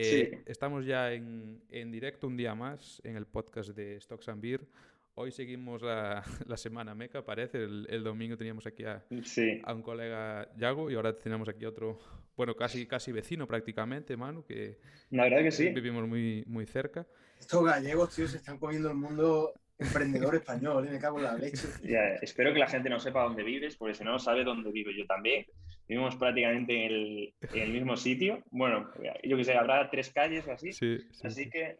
Eh, estamos ya en, en, directo un día más en el podcast de Stocks and Beer. Hoy seguimos la, la semana meca, parece. El, el, domingo teníamos aquí a, sí. a, un colega Yago y ahora tenemos aquí otro, bueno, casi, casi vecino prácticamente, Manu, que la verdad que sí. vivimos muy, muy cerca. Estos gallegos, tío, se están comiendo el mundo emprendedor español, ¿eh? me cago en la leche. Ya, espero que la gente no sepa dónde vives, porque si no sabe dónde vivo yo también. Vivimos prácticamente en el, en el mismo sitio. Bueno, yo que sé, habrá tres calles o así. Sí, sí, así sí. que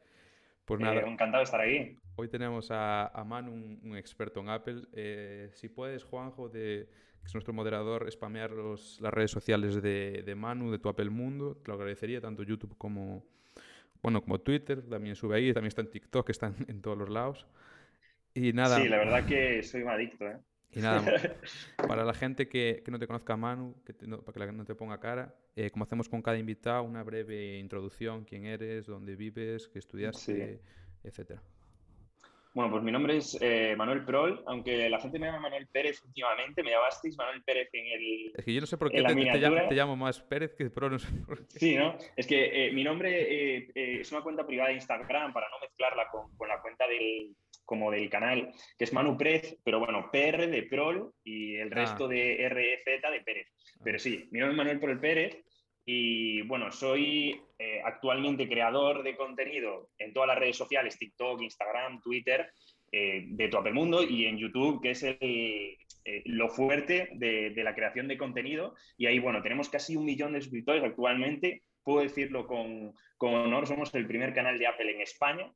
Pues eh, nada, encantado de estar aquí. hoy tenemos a, a Manu, un, un experto en Apple. Eh, si puedes, Juanjo, de, que es nuestro moderador, spamear los, las redes sociales de, de Manu, de tu Apple Mundo, te lo agradecería, tanto YouTube como, bueno, como Twitter, también sube ahí, también está en TikTok, está en, en todos los lados. Y nada, Sí, la verdad que soy un adicto, ¿eh? Y nada, para la gente que, que no te conozca, Manu, que te- no- para que no te ponga cara, eh, como hacemos con cada invitado, una breve introducción, quién eres, dónde vives, qué estudiaste, etcétera. Bueno, pues mi nombre es eh, Manuel Prol, aunque la gente me llama Manuel Pérez últimamente, me llamasteis Manuel Pérez en el... Es que yo no sé por qué te, te llamo, te llamo más Pérez que Pro, no sé por qué. Sí, ¿no? Es que eh, mi nombre eh, eh, es una cuenta privada de Instagram para no mezclarla con, con la cuenta del, como del canal, que es Manu Prez, pero bueno, PR de Prol y el Ah. resto de REZ de Pérez. Pero sí, mi nombre es Manuel Prol Pérez y bueno, soy eh, actualmente creador de contenido en todas las redes sociales, TikTok, Instagram, Twitter, eh, de Apple Mundo y en YouTube, que es el, eh, lo fuerte de, de la creación de contenido. Y ahí, bueno, tenemos casi un millón de suscriptores actualmente. Puedo decirlo con, con honor, somos el primer canal de Apple en España.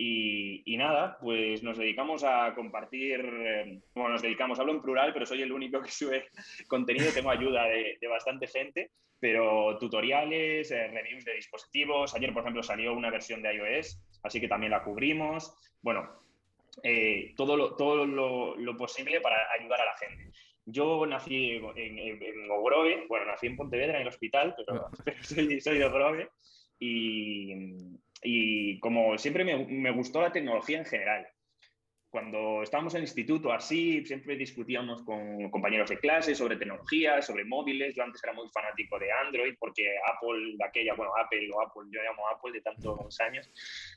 Y, y nada, pues nos dedicamos a compartir, eh, bueno, nos dedicamos, hablo en plural, pero soy el único que sube contenido, tengo ayuda de, de bastante gente, pero tutoriales, eh, reviews de dispositivos, ayer por ejemplo salió una versión de iOS, así que también la cubrimos, bueno, eh, todo, lo, todo lo, lo posible para ayudar a la gente. Yo nací en, en, en Ogrove, bueno, nací en Pontevedra, en el hospital, pero, pero soy, soy de Ogrove y, y como siempre me, me, gustó la tecnología en general. Cuando estábamos en el instituto así, siempre discutíamos con compañeros de clase sobre tecnología, sobre móviles. Yo antes era muy fanático de Android porque Apple, aquella, bueno, Apple o Apple, yo llamo Apple de tantos años,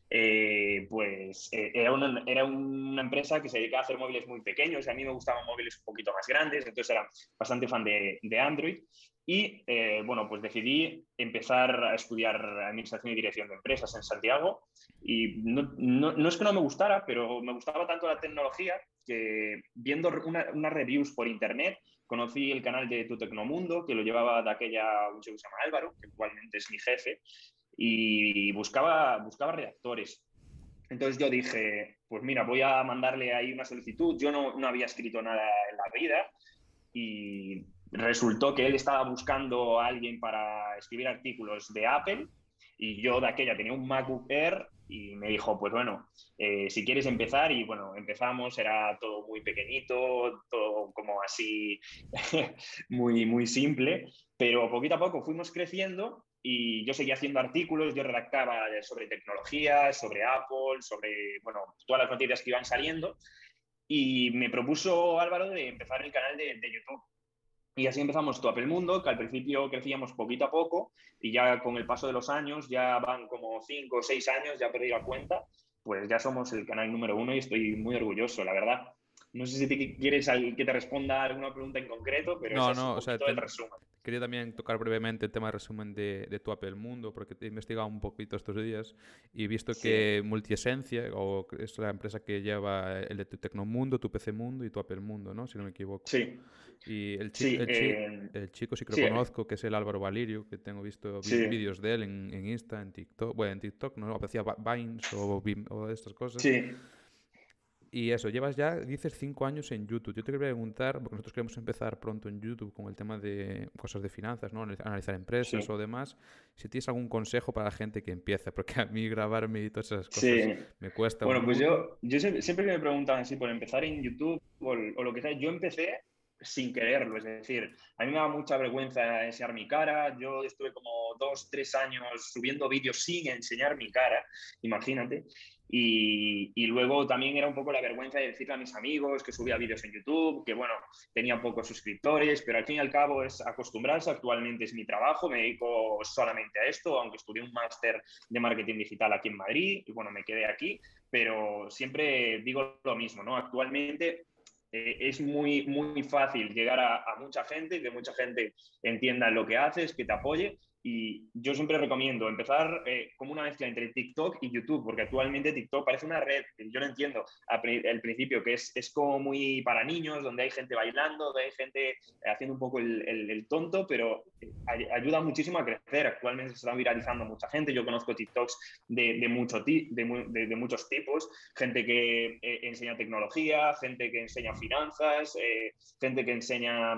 eh, pues eh, era, una, era una empresa que se dedicaba a hacer móviles muy pequeños. Y a mí me gustaban móviles un poquito más grandes, entonces era bastante fan de, de Android. Y eh, bueno, pues decidí empezar a estudiar Administración y Dirección de Empresas en Santiago. Y no, no, es que no me gustara, pero me gustaba tanto la tecnología que viendo unas una reviews por internet, conocí el canal de Tu Tecnomundo, que lo llevaba de aquella, un chico que se llama Álvaro, que actualmente es mi jefe, y buscaba, buscaba redactores. Entonces yo dije, pues mira, voy a mandarle ahí una solicitud. Yo no, no había escrito nada en la vida y resultó que él estaba buscando a alguien para escribir artículos de Apple y yo de aquella tenía un MacBook Air y me dijo, pues bueno, eh, si quieres empezar y bueno, empezamos, era todo muy pequeñito, todo como así, muy, muy simple, pero poquito a poco fuimos creciendo y yo seguía haciendo artículos, yo redactaba sobre tecnología, sobre Apple, sobre, bueno, todas las noticias que iban saliendo y me propuso Álvaro de empezar el canal de, de YouTube. Y así empezamos Tu Apple Mundo, que al principio crecíamos poquito a poco y ya con el paso de los años, ya van como cinco o seis años, ya perdí la cuenta, pues ya somos el canal número uno y estoy muy orgulloso, la verdad. No sé si te quieres que te responda alguna pregunta en concreto, pero no, es no, un o sea, te... el resumen. Quería también tocar brevemente el tema de resumen de, de tu Apple Mundo, porque he investigado un poquito estos días y he visto sí. que Multiesencia, o es la empresa que lleva el de tu Tecnomundo, tu PC Mundo y tu Apple Mundo, ¿no? Si no me equivoco. Sí. Y el, chi sí, el, eh... el chico sí que lo sí. conozco, que es el Álvaro Valirio, que tengo visto vídeos de él en, en, Insta, en TikTok, bueno, en TikTok, ¿no? Aparecía Vines o, o estas cosas. Sí. Y eso, llevas ya, dices, cinco años en YouTube. Yo te quería preguntar, porque nosotros queremos empezar pronto en YouTube con el tema de cosas de finanzas, ¿no? Analizar empresas sí. o demás. Si tienes algún consejo para la gente que empieza, porque a mí grabarme y todas esas cosas sí. me cuesta. Bueno, pues yo, yo siempre que me preguntan así por empezar en YouTube o, o lo que sea, yo empecé sin quererlo, es decir, a mí me da mucha vergüenza enseñar mi cara, yo estuve como dos, tres años subiendo vídeos sin enseñar mi cara, imagínate, Y, luego también era un poco la vergüenza de decirle a mis amigos que subía vídeos en YouTube, que bueno, tenía pocos suscriptores, pero al fin y al cabo es acostumbrarse. Actualmente es mi trabajo, me dedico solamente a esto, aunque estudié un máster de marketing digital aquí en Madrid y bueno, me quedé aquí, pero siempre digo lo mismo, ¿no? Actualmente eh, es muy, muy fácil llegar a, a, mucha gente y que mucha gente entienda lo que haces, que te apoye. Y yo siempre recomiendo empezar eh, como una mezcla entre TikTok y YouTube, porque actualmente TikTok parece una red, yo no entiendo al principio, que es, es, como muy para niños, donde hay gente bailando, donde hay gente haciendo un poco el, tonto, pero eh, ayuda muchísimo a crecer. Actualmente se está viralizando mucha gente. Yo conozco TikToks de, mucho de, muchos tipos, gente que eh, enseña tecnología, gente que enseña finanzas, eh, gente que enseña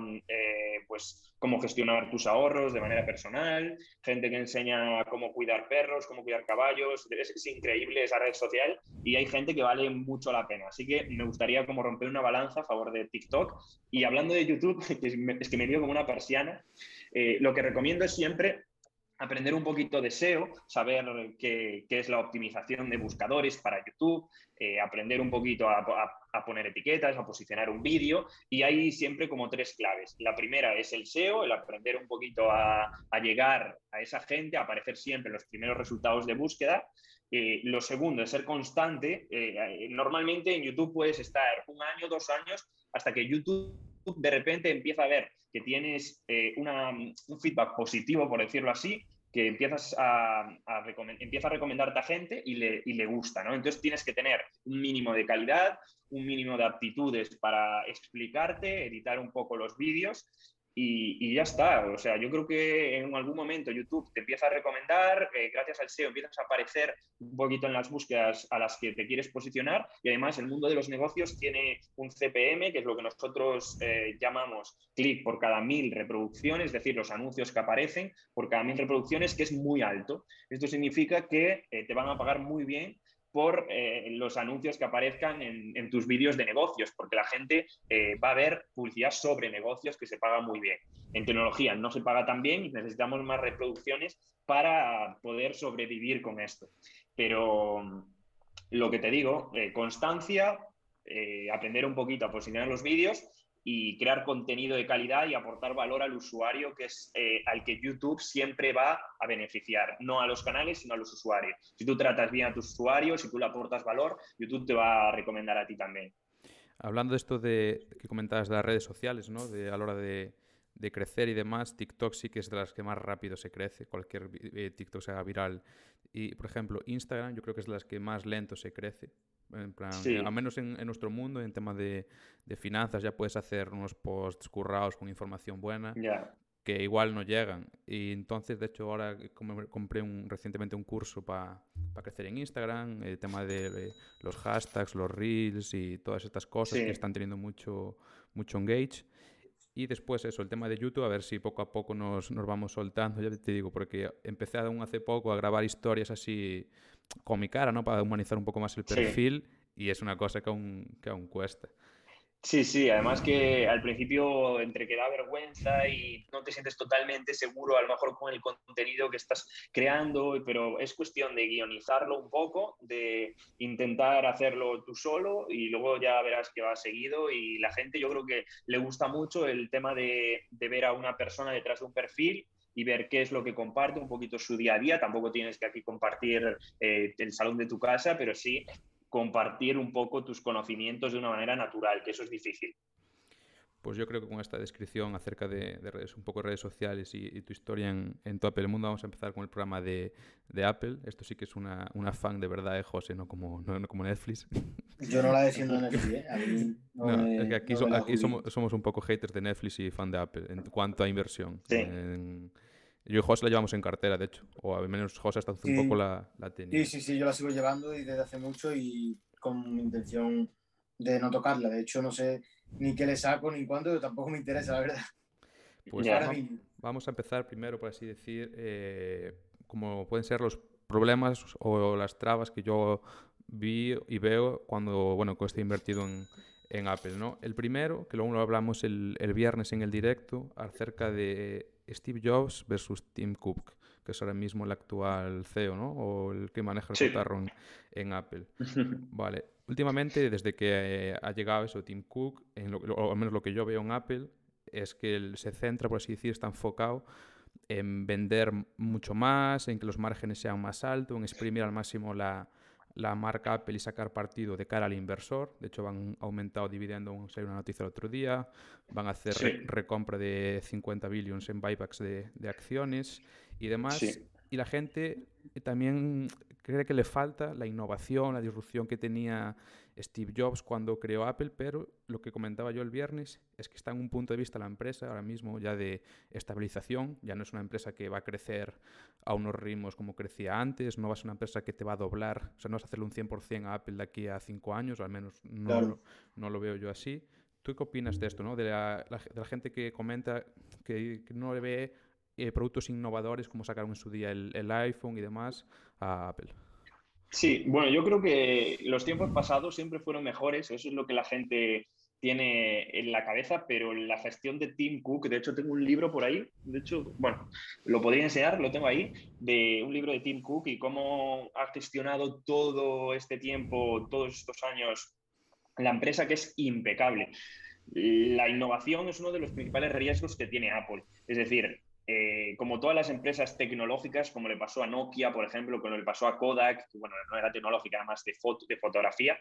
pues cómo gestionar tus ahorros de manera personal, gente que enseña cómo cuidar perros, cómo cuidar caballos. Es, es, increíble esa red social y hay gente que vale mucho la pena. Así que me gustaría como romper una balanza a favor de TikTok. Y hablando de YouTube, es que me dio como una persiana, eh, lo que recomiendo es siempre aprender un poquito de SEO, saber qué, qué es la optimización de buscadores para YouTube, eh, aprender un poquito a, a, poner etiquetas, a posicionar un vídeo y hay siempre como tres claves. La primera es el SEO, el aprender un poquito a, a llegar a esa gente, a aparecer siempre los primeros resultados de búsqueda. Eh, lo segundo es ser constante. Eh, normalmente en YouTube puedes estar un año, dos años, hasta que YouTube de repente empieza a ver que tienes eh, un feedback positivo, por decirlo así, que empiezas a, a empieza a recomendarte a gente y le, y le gusta, ¿no? Entonces tienes que tener un mínimo de calidad, un mínimo de aptitudes para explicarte, editar un poco los vídeos y, ya está. O sea, yo creo que en algún momento YouTube te empieza a recomendar, eh, gracias al SEO empiezas a aparecer un poquito en las búsquedas a las que te quieres posicionar y además el mundo de los negocios tiene un CPM, que es lo que nosotros eh, llamamos clic por cada mil reproducciones, es decir, los anuncios que aparecen por cada mil reproducciones, que es muy alto. Esto significa que eh, te van a pagar muy bien por eh, los anuncios que aparezcan en, tus vídeos de negocios, porque la gente eh, va a ver publicidad sobre negocios que se paga muy bien. En tecnología no se paga tan bien y necesitamos más reproducciones para poder sobrevivir con esto. Pero lo que te digo, eh, constancia, aprender un poquito a posicionar los vídeos y crear contenido de calidad y aportar valor al usuario, que es eh, al que YouTube siempre va a beneficiar, no a los canales, sino a los usuarios. Si tú tratas bien a tus usuarios, si tú le aportas valor, YouTube te va a recomendar a ti también. Hablando de esto de que comentabas de las redes sociales, ¿no? De, a la hora de, de crecer y demás, TikTok sí que es de las que más rápido se crece, cualquier eh, TikTok se haga viral. Y, por ejemplo, Instagram yo creo que es de las que más lento se crece. En plan, sí. al menos en, en, nuestro mundo, en tema de, de, finanzas, ya puedes hacer unos posts currados con información buena yeah. que igual no llegan. Y entonces, de hecho, ahora compré un, recientemente un curso para pa crecer en Instagram, el tema de, de, los hashtags, los reels y todas estas cosas sí. que están teniendo mucho, mucho engage. Y después eso, el tema de YouTube, a ver si poco a poco nos, nos vamos soltando, ya te digo, porque empecé aún hace poco a grabar historias así con mi cara, ¿no? Para humanizar un poco más el perfil sí. y es una cosa que aún, que aún cuesta. Sí, sí, además que al principio entre que da vergüenza y no te sientes totalmente seguro a lo mejor con el contenido que estás creando, pero es cuestión de guionizarlo un poco, de intentar hacerlo tú solo y luego ya verás que va seguido y la gente yo creo que le gusta mucho el tema de, ver a una persona detrás de un perfil y ver qué es lo que comparte, un poquito su día a día. Tampoco tienes que aquí compartir eh, el salón de tu casa, pero sí compartir un poco tus conocimientos de una manera natural, que eso es difícil. Pues yo creo que con esta descripción acerca de, de redes, un poco redes sociales y, y tu historia en, en, tu Apple Mundo, vamos a empezar con el programa de, de Apple. Esto sí que es una, una fan de verdad de José, no como, no, no como Netflix. Yo no la defiendo Netflix, ¿eh? A mí no, no me, es que aquí, so, aquí somos, somos, un poco haters de Netflix y fan de Apple en cuanto a inversión. Sí. En, yo y José la llevamos en cartera, de hecho. O al menos José hasta hace sí. un poco la, la tenía. Sí, sí, sí, yo la sigo llevando y desde hace mucho y con intención de no tocarla. De hecho, no sé ni qué le saco ni cuándo, tampoco me interesa, la verdad. Pues vamos, vamos, a empezar primero, por así decir, eh, como pueden ser los problemas o las trabas que yo vi y veo cuando, bueno, estoy invertido en, en Apple, ¿no? El primero, que luego lo hablamos el, el viernes en el directo, acerca de Steve Jobs versus Tim Cook. que es ahora mismo el actual CEO, ¿no? O el que maneja el cotarro en, Apple. vale. Últimamente, desde que ha llegado eso, Tim Cook, o al menos lo que yo veo en Apple, es que él se centra, por así decir, está enfocado en vender mucho más, en que los márgenes sean más altos, en exprimir al máximo la, la marca Apple y sacar partido de cara al inversor. De hecho, van aumentado dividendo, salió una noticia el otro día, van a hacer recompra de 50 billions en buybacks de, de acciones y demás. Y la gente también cree que le falta la innovación, la disrupción que tenía Steve Jobs cuando creó Apple, pero lo que comentaba yo el viernes es que está en un punto de vista la empresa ahora mismo ya de estabilización, ya no es una empresa que va a crecer a unos ritmos como crecía antes, no va a ser una empresa que te va a doblar, o sea, no vas a hacerle un 100% a Apple de aquí a cinco años, o al menos no, lo, no lo veo yo así. ¿Tú qué opinas de esto, no? de, la, de la gente que comenta que, no le ve eh, productos innovadores como sacaron en su día el, el iPhone y demás a Apple? Sí, bueno, yo creo que los tiempos pasados siempre fueron mejores, eso es lo que la gente tiene en la cabeza, pero la gestión de Tim Cook, de hecho tengo un libro por ahí, de hecho, bueno, lo podría enseñar, lo tengo ahí, de un libro de Tim Cook y cómo ha gestionado todo este tiempo, todos estos años, la empresa que es impecable. La innovación es uno de los principales riesgos que tiene Apple, es decir, eh, como todas las empresas tecnológicas, como le pasó a Nokia, por ejemplo, como le pasó a Kodak, que bueno, no era tecnológica, era más de, foto, de fotografía,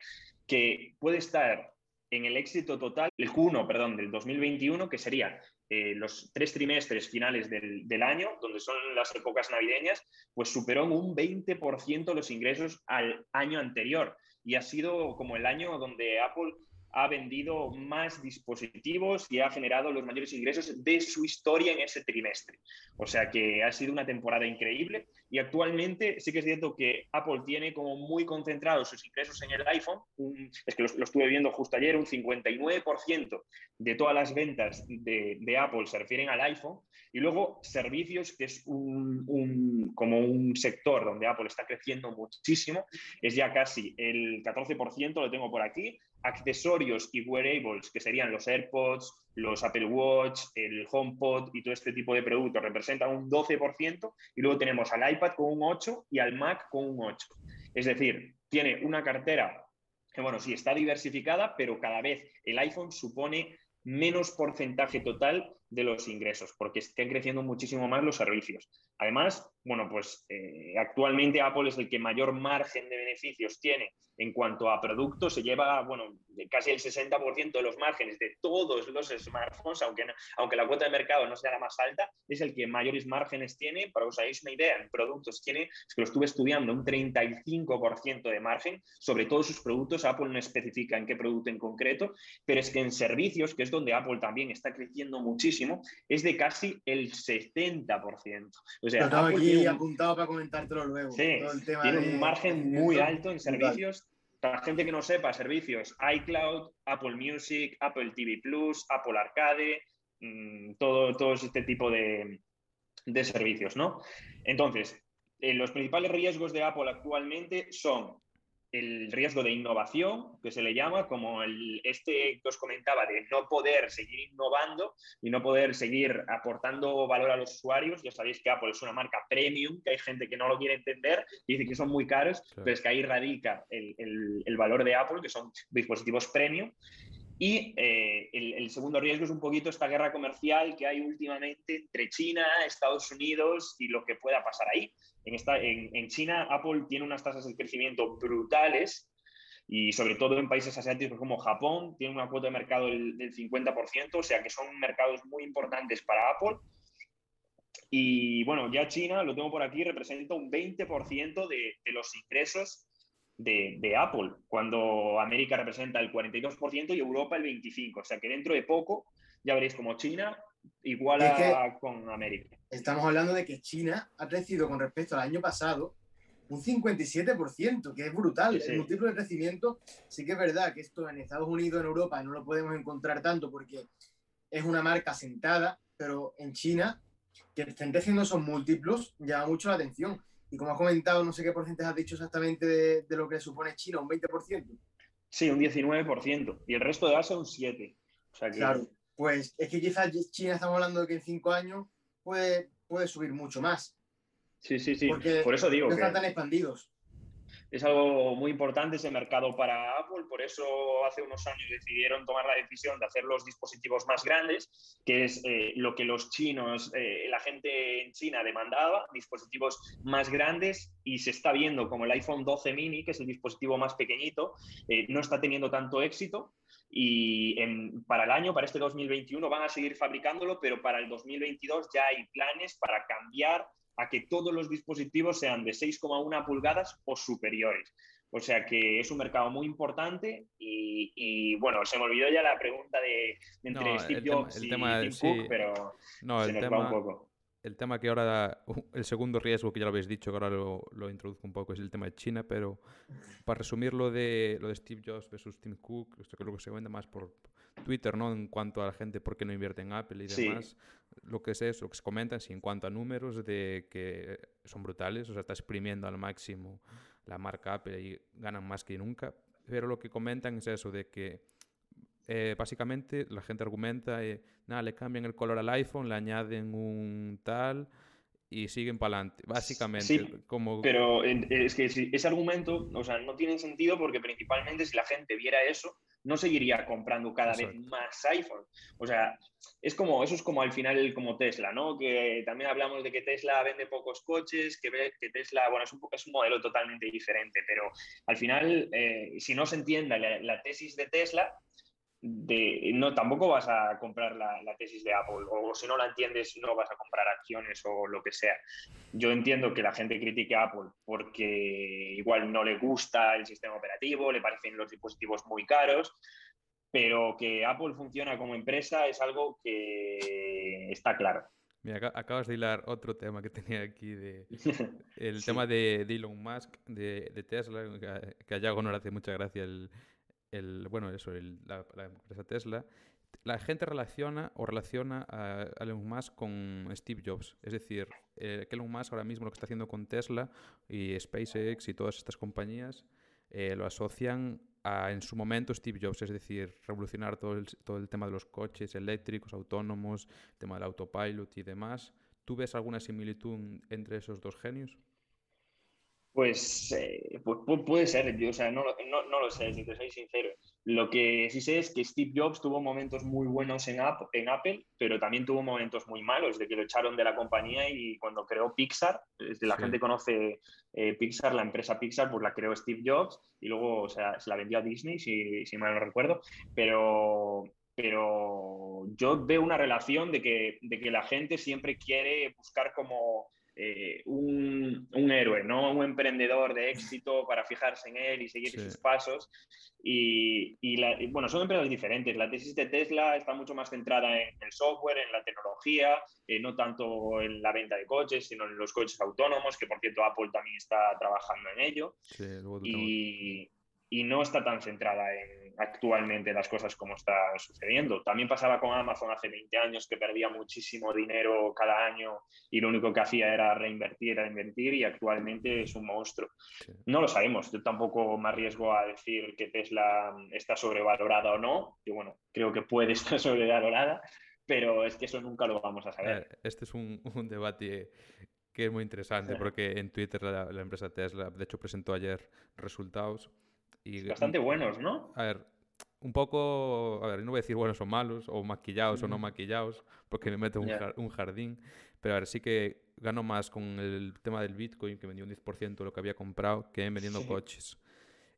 que puede estar en el éxito total, el Q1, perdón, del 2021, que sería eh, los tres trimestres finales del, del, año, donde son las épocas navideñas, pues superó en un 20% los ingresos al año anterior. Y ha sido como el año donde Apple ha vendido más dispositivos y ha generado los mayores ingresos de su historia en ese trimestre. O sea que ha sido una temporada increíble y actualmente sí que es cierto que Apple tiene como muy concentrados sus ingresos en el iPhone. es que lo, estuve viendo justo ayer, un 59% de todas las ventas de, de, Apple se refieren al iPhone. Y luego servicios, que es un, un, como un sector donde Apple está creciendo muchísimo, es ya casi el 14%, lo tengo por aquí, accesorios y wearables, que serían los AirPods, los Apple Watch, el HomePod y todo este tipo de productos, representan un 12%, y luego tenemos al iPad con un 8% y al Mac con un 8%. Es decir, tiene una cartera que, bueno, sí está diversificada, pero cada vez el iPhone supone menos porcentaje total de los ingresos, porque están creciendo muchísimo más los servicios. Además, bueno, pues eh, actualmente Apple es el que mayor margen de beneficios tiene en cuanto a productos, se lleva, bueno, casi el 60% de los márgenes de todos los smartphones, aunque, aunque la cuota de mercado no sea la más alta, es el que mayores márgenes tiene. Para que os hagáis una idea, en productos tiene, es que lo estuve estudiando, un 35% de margen sobre todos sus productos. Apple no especifica en qué producto en concreto, pero es que en servicios, que es donde Apple también está creciendo muchísimo, es de casi el 70%. O sea, Lo aquí apuntado para comentártelo luego. Sí, tiene un margen muy alto en servicios. Para la gente que no sepa, servicios iCloud, Apple Music, Apple TV Plus, Apple Arcade, mm, todo, todo este tipo de, de servicios, ¿no? Entonces, eh, los principales riesgos de Apple actualmente son el riesgo de innovación, que se le llama, como el, este que os comentaba, de no poder seguir innovando y no poder seguir aportando valor a los usuarios. Ya sabéis que Apple es una marca premium, que hay gente que no lo quiere entender y dice que son muy caros, pero es que ahí radica el, el, valor de Apple, que son dispositivos premium. Y eh, el, el, segundo riesgo es un poquito esta guerra comercial que hay últimamente entre China, Estados Unidos y lo que pueda pasar ahí. En, China, Apple tiene unas tasas de crecimiento brutales y sobre todo en países asiáticos como Japón, tiene una cuota de mercado del, del 50%, o sea que son mercados muy importantes para Apple. Y bueno, ya China, lo tengo por aquí, representa un 20% de, los ingresos de, de, Apple, cuando América representa el 42% y Europa el 25%. O sea que dentro de poco ya veréis como China iguala con América. Estamos hablando de que China ha crecido con respecto al año pasado un 57%, que es brutal. El múltiplo de crecimiento, sí que es verdad que esto en Estados Unidos, en Europa, no lo podemos encontrar tanto porque es una marca sentada, pero en China, que estén creciendo esos múltiplos, llama mucho la atención. Y como has comentado, no sé qué porcentaje has dicho exactamente de, lo que supone China, un 20%. Sí, un 19%. Y el resto de Asia un 7%. O sea que... Claro, pues es que quizás China estamos hablando de que en cinco años puede, puede subir mucho más. Sí, sí, sí. Por eso digo no que... están tan expandidos es algo muy importante ese mercado para Apple, por eso hace unos años decidieron tomar la decisión de hacer los dispositivos más grandes, que es eh, lo que los chinos, eh, la gente en China demandaba, dispositivos más grandes y se está viendo como el iPhone 12 mini, que es el dispositivo más pequeñito, eh, no está teniendo tanto éxito y para el año, para este 2021, van a seguir fabricándolo, pero para el 2022 ya hay planes para cambiar a que todos los dispositivos sean de 6,1 pulgadas o superiores. O sea que es un mercado muy importante y, bueno, se me olvidó ya la pregunta de, entre Steve Jobs y Tim Cook, pero no, se nos va un poco. El tema que ahora, el segundo riesgo que ya lo habéis dicho, que ahora lo, lo, introduzco un poco, es el tema de China, pero para resumir lo de, lo de Steve Jobs versus Tim Cook, esto que lo que se vende más por Twitter, ¿no? En cuanto a la gente por qué no invierte en Apple y demás. Lo que es eso, lo que se comentan, sí, en cuanto a números, de que son brutales, o sea, está exprimiendo al máximo la marca Apple y ganan más que nunca, pero lo que comentan es eso, de que eh, básicamente la gente argumenta, eh, nada, le cambian el color al iPhone, le añaden un tal y siguen para adelante, básicamente. Sí, como... pero es que ese argumento, o sea, no tiene sentido porque principalmente si la gente viera eso, no seguiría comprando cada vez más iPhone. O sea, es como, eso es como al final como Tesla, ¿no? Que también hablamos de que Tesla vende pocos coches, que, que Tesla, bueno, es un, es un modelo totalmente diferente, pero al final, eh, si no se entienda la tesis de Tesla, no, tampoco vas a comprar la, tesis de Apple o si no la entiendes no vas a comprar acciones o lo que sea. Yo entiendo que la gente critique a Apple porque igual no le gusta el sistema operativo, le parecen los dispositivos muy caros, pero que Apple funciona como empresa es algo que está claro. Mira, acabas de hilar otro tema que tenía aquí, de, el tema de, Elon Musk, de, Tesla, que a Yago no le hace mucha gracia el, el, bueno, eso, la, empresa Tesla, la gente relaciona o relaciona a, Elon Musk con Steve Jobs. Es decir, eh, que Elon Musk ahora mismo lo que está haciendo con Tesla y SpaceX y todas estas compañías eh, lo asocian a, en su momento, Steve Jobs, es decir, revolucionar todo el, todo el tema de los coches eléctricos, autónomos, el tema del autopilot y demás. ¿Tú ves alguna similitud entre esos dos genios? Pues, eh, puede ser, yo o sea, no, no, no, lo sé, si te soy sincero. Lo que sí sé es que Steve Jobs tuvo momentos muy buenos en, en Apple, pero también tuvo momentos muy malos, de que lo echaron de la compañía y cuando creó Pixar, desde la gente conoce eh, Pixar, la empresa Pixar, pues la creó Steve Jobs y luego o sea, se la vendió a Disney, si, si mal no recuerdo, pero, pero yo veo una relación de que, de que la gente siempre quiere buscar como eh, un, héroe, ¿no? Un emprendedor de éxito para fijarse en él y seguir sus pasos. Y, bueno, son empresas diferentes. La tesis de Tesla está mucho más centrada en el software, en la tecnología, eh, no tanto en la venta de coches, sino en los coches autónomos, que por cierto Apple también está trabajando en ello. y, y no está tan centrada en actualmente las cosas como están sucediendo. También pasaba con Amazon hace 20 años que perdía muchísimo dinero cada año y lo único que hacía era reinvertir, reinvertir y actualmente es un monstruo. No lo sabemos, yo tampoco me arriesgo a decir que Tesla está sobrevalorada o no, yo bueno, creo que puede estar sobrevalorada, pero es que eso nunca lo vamos a saber. Este es un, un debate que es muy interesante porque en Twitter la, la empresa Tesla, de hecho, presentó ayer resultados y, Bastante buenos, ¿no? A ver, un poco, a ver, no voy a decir buenos o malos, o maquillados o no maquillados, porque me meto un, un, jardín, pero a ver, sí que gano más con el tema del Bitcoin, que vendió un 10% de lo que había comprado, que vendiendo coches.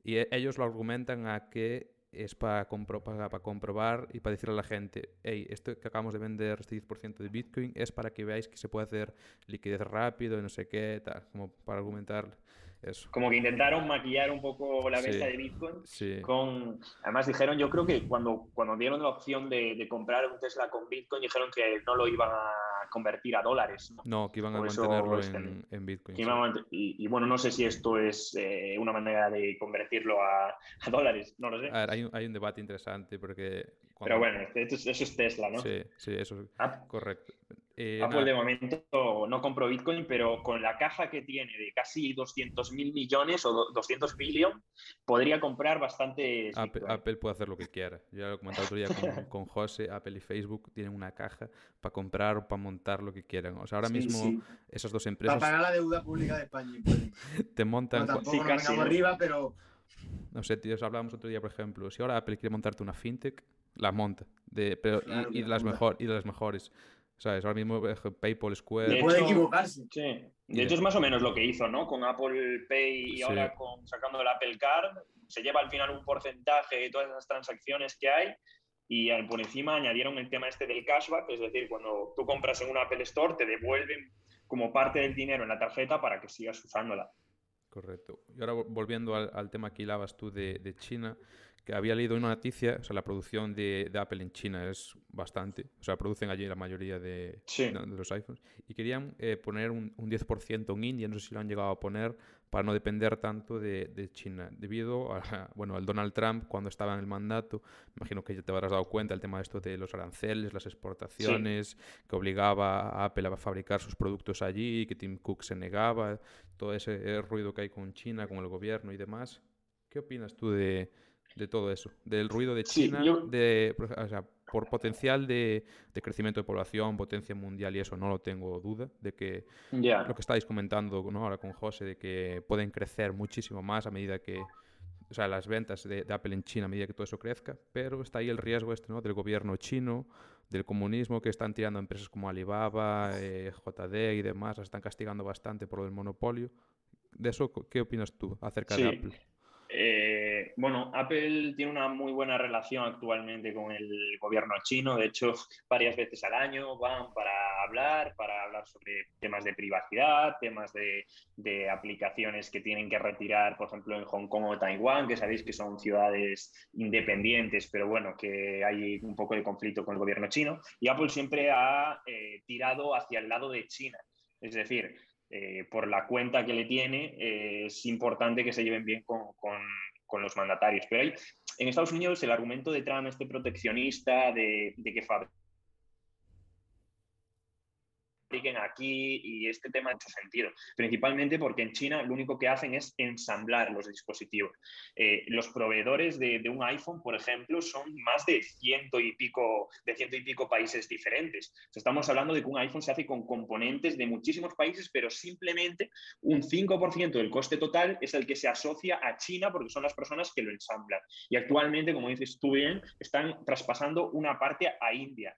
Y e, ellos lo argumentan a que es para, para, para, comprobar y para decirle a la gente, hey, esto que acabamos de vender, este 10% de Bitcoin, es para que veáis que se puede hacer liquidez rápido y no sé qué, tal, como para argumentar como que intentaron maquillar un poco la venta de Bitcoin. Con, además dijeron, yo creo que cuando, cuando dieron la opción de, comprar un Tesla con Bitcoin, dijeron que no lo iban a convertir a dólares. No, que iban a mantenerlo en, Bitcoin. y, bueno, no sé si esto es eh, una manera de convertirlo a, dólares, no lo sé. hay, un, hay un debate interesante porque Pero bueno, eso es Tesla, ¿no? Sí, sí, eso es correcto. Eh, Apple de momento no compró Bitcoin, pero con la caja que tiene de casi 200 mil millones o 200 billion, podría comprar bastante. Apple, puede hacer lo que quiera. Ya lo he comentado otro día con, con, José, Apple y Facebook tienen una caja para comprar o para montar lo que quieran. O sea, ahora mismo esas dos empresas... Para pagar la deuda pública de España. te montan... No, tampoco sí, arriba, pero... No sé, tío, hablábamos otro día, por ejemplo, si ahora Apple quiere montarte una fintech, la monta. De, pero, y, de las mejor, y de las mejores. ¿Sabes? Ahora mismo PayPal, Square. puede equivocarse. Sí. De hecho, es más o menos lo que hizo, ¿no? Con Apple Pay y ahora con sacando el Apple Card, se lleva al final un porcentaje de todas esas transacciones que hay y por encima añadieron el tema este del cashback, es decir, cuando tú compras en un Apple Store, te devuelven como parte del dinero en la tarjeta para que sigas usándola. Correcto. Y ahora volviendo al, tema que hilabas tú de, de China, que había leído una noticia, o sea, la producción de, Apple en China es bastante, o sea, producen allí la mayoría de, los iPhones, y querían eh, poner un, un 10% en India, no sé si lo han llegado a poner, para no depender tanto de, China, debido a, bueno, al Donald Trump cuando estaba en el mandato, imagino que ya te habrás dado cuenta el tema de esto de los aranceles, las exportaciones, que obligaba a Apple a fabricar sus productos allí, que Tim Cook se negaba, todo ese ruido que hay con China, con el gobierno y demás. ¿Qué opinas tú de, de todo eso, del ruido de China, de, por potencial de, crecimiento de población, potencia mundial y eso no lo tengo duda, de que lo que estáis comentando ahora con José, de que pueden crecer muchísimo más a medida que, o sea, las ventas de, Apple en China a medida que todo eso crezca, pero está ahí el riesgo este, ¿no? Del gobierno chino, del comunismo que están tirando empresas como Alibaba, eh, JD y demás, las están castigando bastante por el monopolio. ¿De eso qué opinas tú acerca de Apple? Eh, bueno, Apple tiene una muy buena relación actualmente con el gobierno chino. De hecho, varias veces al año van para hablar, para hablar sobre temas de privacidad, temas de, aplicaciones que tienen que retirar, por ejemplo, en Hong Kong o Taiwán, que sabéis que son ciudades independientes, pero bueno, que hay un poco de conflicto con el gobierno chino. Y Apple siempre ha eh, tirado hacia el lado de China. Es decir, eh, por la cuenta que le tiene, eh, es importante que se lleven bien con, los mandatarios. Pero hay, en Estados Unidos el argumento de Trump, este proteccionista, de, de que aquí y este tema ha mucho sentido. Principalmente porque en China lo único que hacen es ensamblar los dispositivos. Eh, los proveedores de, un iPhone, por ejemplo, son más de ciento y pico, de ciento y pico países diferentes. estamos hablando de que un iPhone se hace con componentes de muchísimos países, pero simplemente un 5% del coste total es el que se asocia a China porque son las personas que lo ensamblan. Y actualmente, como dices tú bien, están traspasando una parte a India.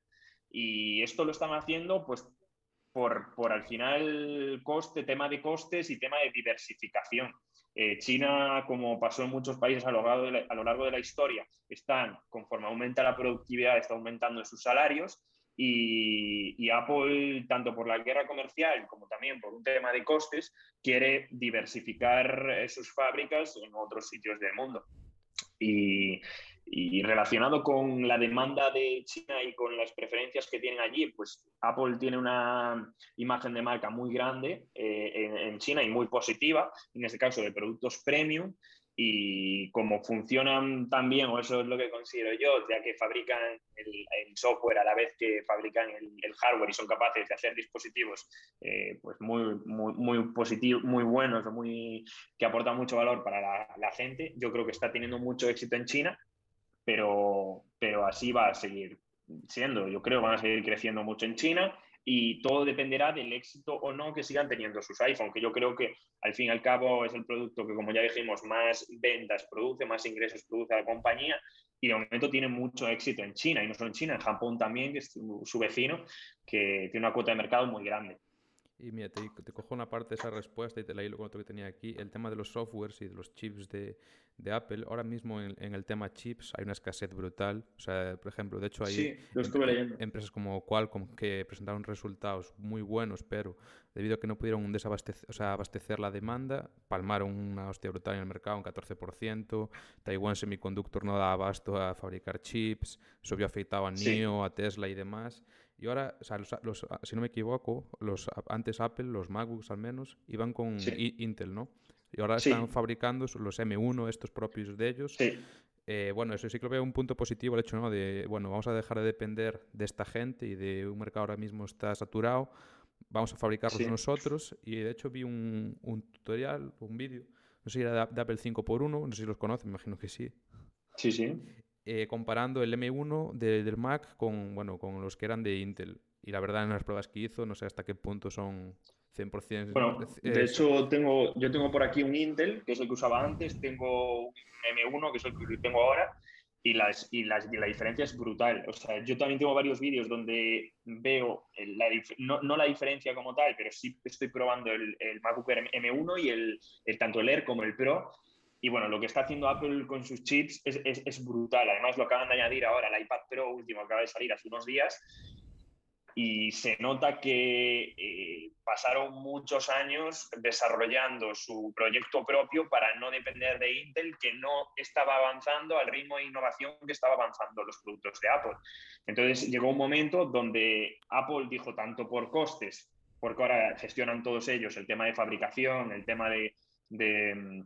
Y esto lo están haciendo pues por, al final coste, tema de costes y tema de diversificación. Eh, China, como pasó en muchos países a lo, largo de la, historia, están, conforme aumenta la productividad, está aumentando sus salarios y, y, Apple, tanto por la guerra comercial como también por un tema de costes, quiere diversificar sus fábricas en otros sitios del mundo. Y, y relacionado con la demanda de China y con las preferencias que tienen allí, pues Apple tiene una imagen de marca muy grande eh, en, China y muy positiva, en este caso de productos premium. Y como funcionan también, o eso es lo que considero yo, ya que fabrican el, software a la vez que fabrican el, hardware y son capaces de hacer dispositivos eh, pues muy, muy, muy positivos, muy buenos, muy, que aportan mucho valor para la, la gente, yo creo que está teniendo mucho éxito en China pero, pero así va a seguir siendo. Yo creo que van a seguir creciendo mucho en China y todo dependerá del éxito o no que sigan teniendo sus iPhones, que yo creo que al fin y al cabo es el producto que, como ya dijimos, más ventas produce, más ingresos produce a la compañía y de momento tiene mucho éxito en China, y no solo en China, en Japón también, que es su, vecino, que tiene una cuota de mercado muy grande. Y mira, te, te, cojo una parte de esa respuesta y te la hilo con otro que tenía aquí. El tema de los softwares y de los chips de, de Apple, ahora mismo en, en, el tema chips hay una escasez brutal. O sea, por ejemplo, de hecho hay em, empresas como Qualcomm que presentaron resultados muy buenos, pero debido a que no pudieron desabastecer, o sea, abastecer la demanda, palmaron una hostia brutal en el mercado, un 14%. Taiwan Semiconductor no da abasto a fabricar chips, vio afectado a NIO, a Tesla y demás. Y ahora, o sea, los, si no me equivoco, los antes Apple, los MacBooks al menos, iban con Intel, ¿no? Y ahora están fabricando los M1, estos propios de ellos. Eh, bueno, eso sí que lo veo un punto positivo el hecho, ¿no? De, bueno, vamos a dejar de depender de esta gente y de un mercado ahora mismo está saturado, vamos a fabricarlos nosotros y de hecho vi un, un tutorial, un vídeo, no sé si era de, Apple 5x1, no sé si los conocen, me imagino que sí. Sí, sí. Eh, comparando el M1 del Mac con, bueno, con los que eran de Intel. Y la verdad, en las pruebas que hizo, no sé hasta qué punto son 100%. Bueno, de hecho, tengo, yo tengo por aquí un Intel, que es el que usaba antes, tengo un M1, que es el que tengo ahora, y, las, y, las, la diferencia es brutal. O sea, yo también tengo varios vídeos donde veo, la, no, no, la diferencia como tal, pero sí estoy probando el, el MacBook M1 y el, el, tanto el Air como el Pro. Y bueno, lo que está haciendo Apple con sus chips es, es, es brutal. Además, lo acaban de añadir ahora, el iPad Pro último acaba de salir hace unos días y se nota que eh, pasaron muchos años desarrollando su proyecto propio para no depender de Intel, que no estaba avanzando al ritmo de innovación que estaba avanzando los productos de Apple. Entonces llegó un momento donde Apple dijo tanto por costes, porque ahora gestionan todos ellos el tema de fabricación, el tema de, de,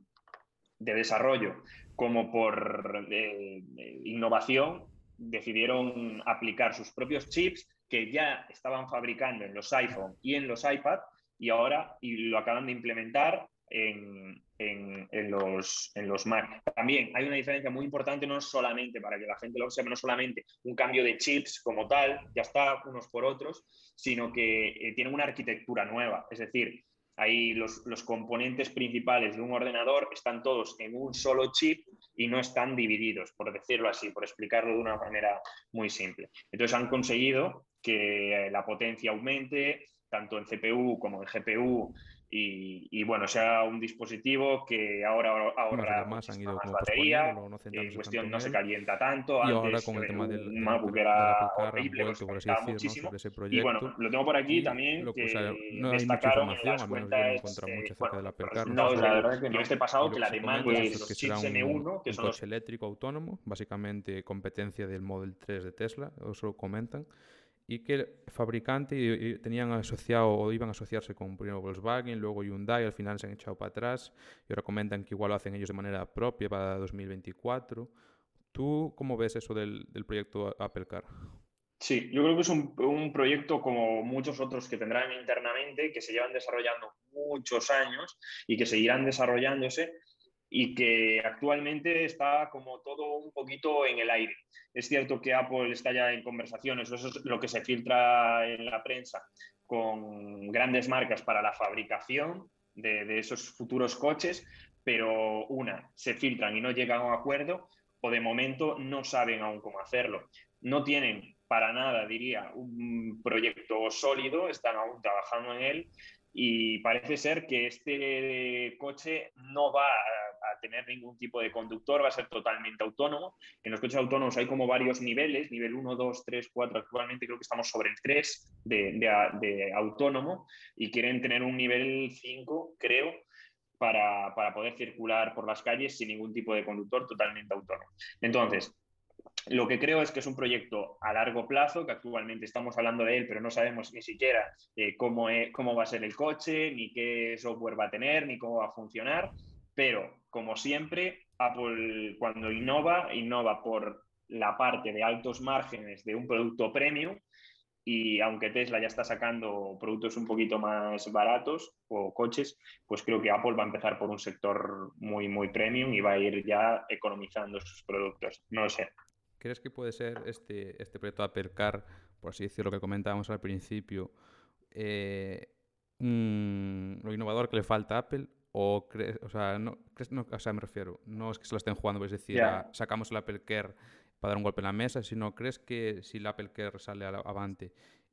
desarrollo, como por eh, innovación, decidieron aplicar sus propios chips que ya estaban fabricando en los iPhone y en los iPad y ahora y lo acaban de implementar en, en, los, en los Mac. También hay una diferencia muy importante, no solamente para que la gente lo observe, no solamente un cambio de chips como tal, ya está unos por otros, sino que eh, tienen una arquitectura nueva. Es decir, ahí los, los, componentes principales de un ordenador están todos en un solo chip y no están divididos, por decirlo así, por explicarlo de una manera muy simple. Entonces han conseguido que la potencia aumente, tanto en CPU como en GPU, y, bueno, sea un dispositivo que ahora ahorra más, han ido más batería, no en cuestión no se calienta tanto. Y ahora con el tema del MacBook era horrible, vuelto, por así decir, muchísimo. ¿no? y bueno, lo tengo por aquí también, lo, que o sea, no destacaron en las cuentas, eh, bueno, no, la verdad que no este pasado que la demanda de los chips M1, que son coche eléctrico autónomo, básicamente competencia del Model 3 de Tesla, eso comentan y que el fabricante tenían asociado o iban a asociarse con primero Volkswagen, luego Hyundai, al final se han echado para atrás y ahora comentan que igual lo hacen ellos de manera propia para 2024. ¿Tú cómo ves eso del, del proyecto Apple Car? Sí, yo creo que es un, un, proyecto como muchos otros que tendrán internamente, que se llevan desarrollando muchos años y que seguirán desarrollándose y que actualmente está como todo un poquito en el aire. Es cierto que Apple está ya en conversaciones, eso es lo que se filtra en la prensa, con grandes marcas para la fabricación de, de esos futuros coches, pero una, se filtran y no llegan a un acuerdo, o de momento no saben aún cómo hacerlo. No tienen para nada, diría, un proyecto sólido, están aún trabajando en él y parece ser que este coche no va a, tener ningún tipo de conductor, va a ser totalmente autónomo. En los coches autónomos hay como varios niveles, nivel 1, 2, 3, 4, actualmente creo que estamos sobre el 3 de, autónomo y quieren tener un nivel 5, creo, para, para poder circular por las calles sin ningún tipo de conductor totalmente autónomo. Entonces, lo que creo es que es un proyecto a largo plazo, que actualmente estamos hablando de él, pero no sabemos ni siquiera eh, cómo, cómo va a ser el coche, ni qué software va a tener, ni cómo va a funcionar. Pero, como siempre, Apple cuando innova, innova por la parte de altos márgenes de un producto premium. Y aunque Tesla ya está sacando productos un poquito más baratos o coches, pues creo que Apple va a empezar por un sector muy, muy premium y va a ir ya economizando sus productos. No lo sé. ¿Crees que puede ser este, este proyecto Apple Car, por así decirlo, que comentábamos al principio, eh, lo innovador que le falta a Apple? ¿O crees, o sea, no, crees, no, o sea, me refiero, no es que se lo estén jugando, es decir, sacamos el Apple Care para dar un golpe en la mesa, sino crees que si el Apple Care sale avante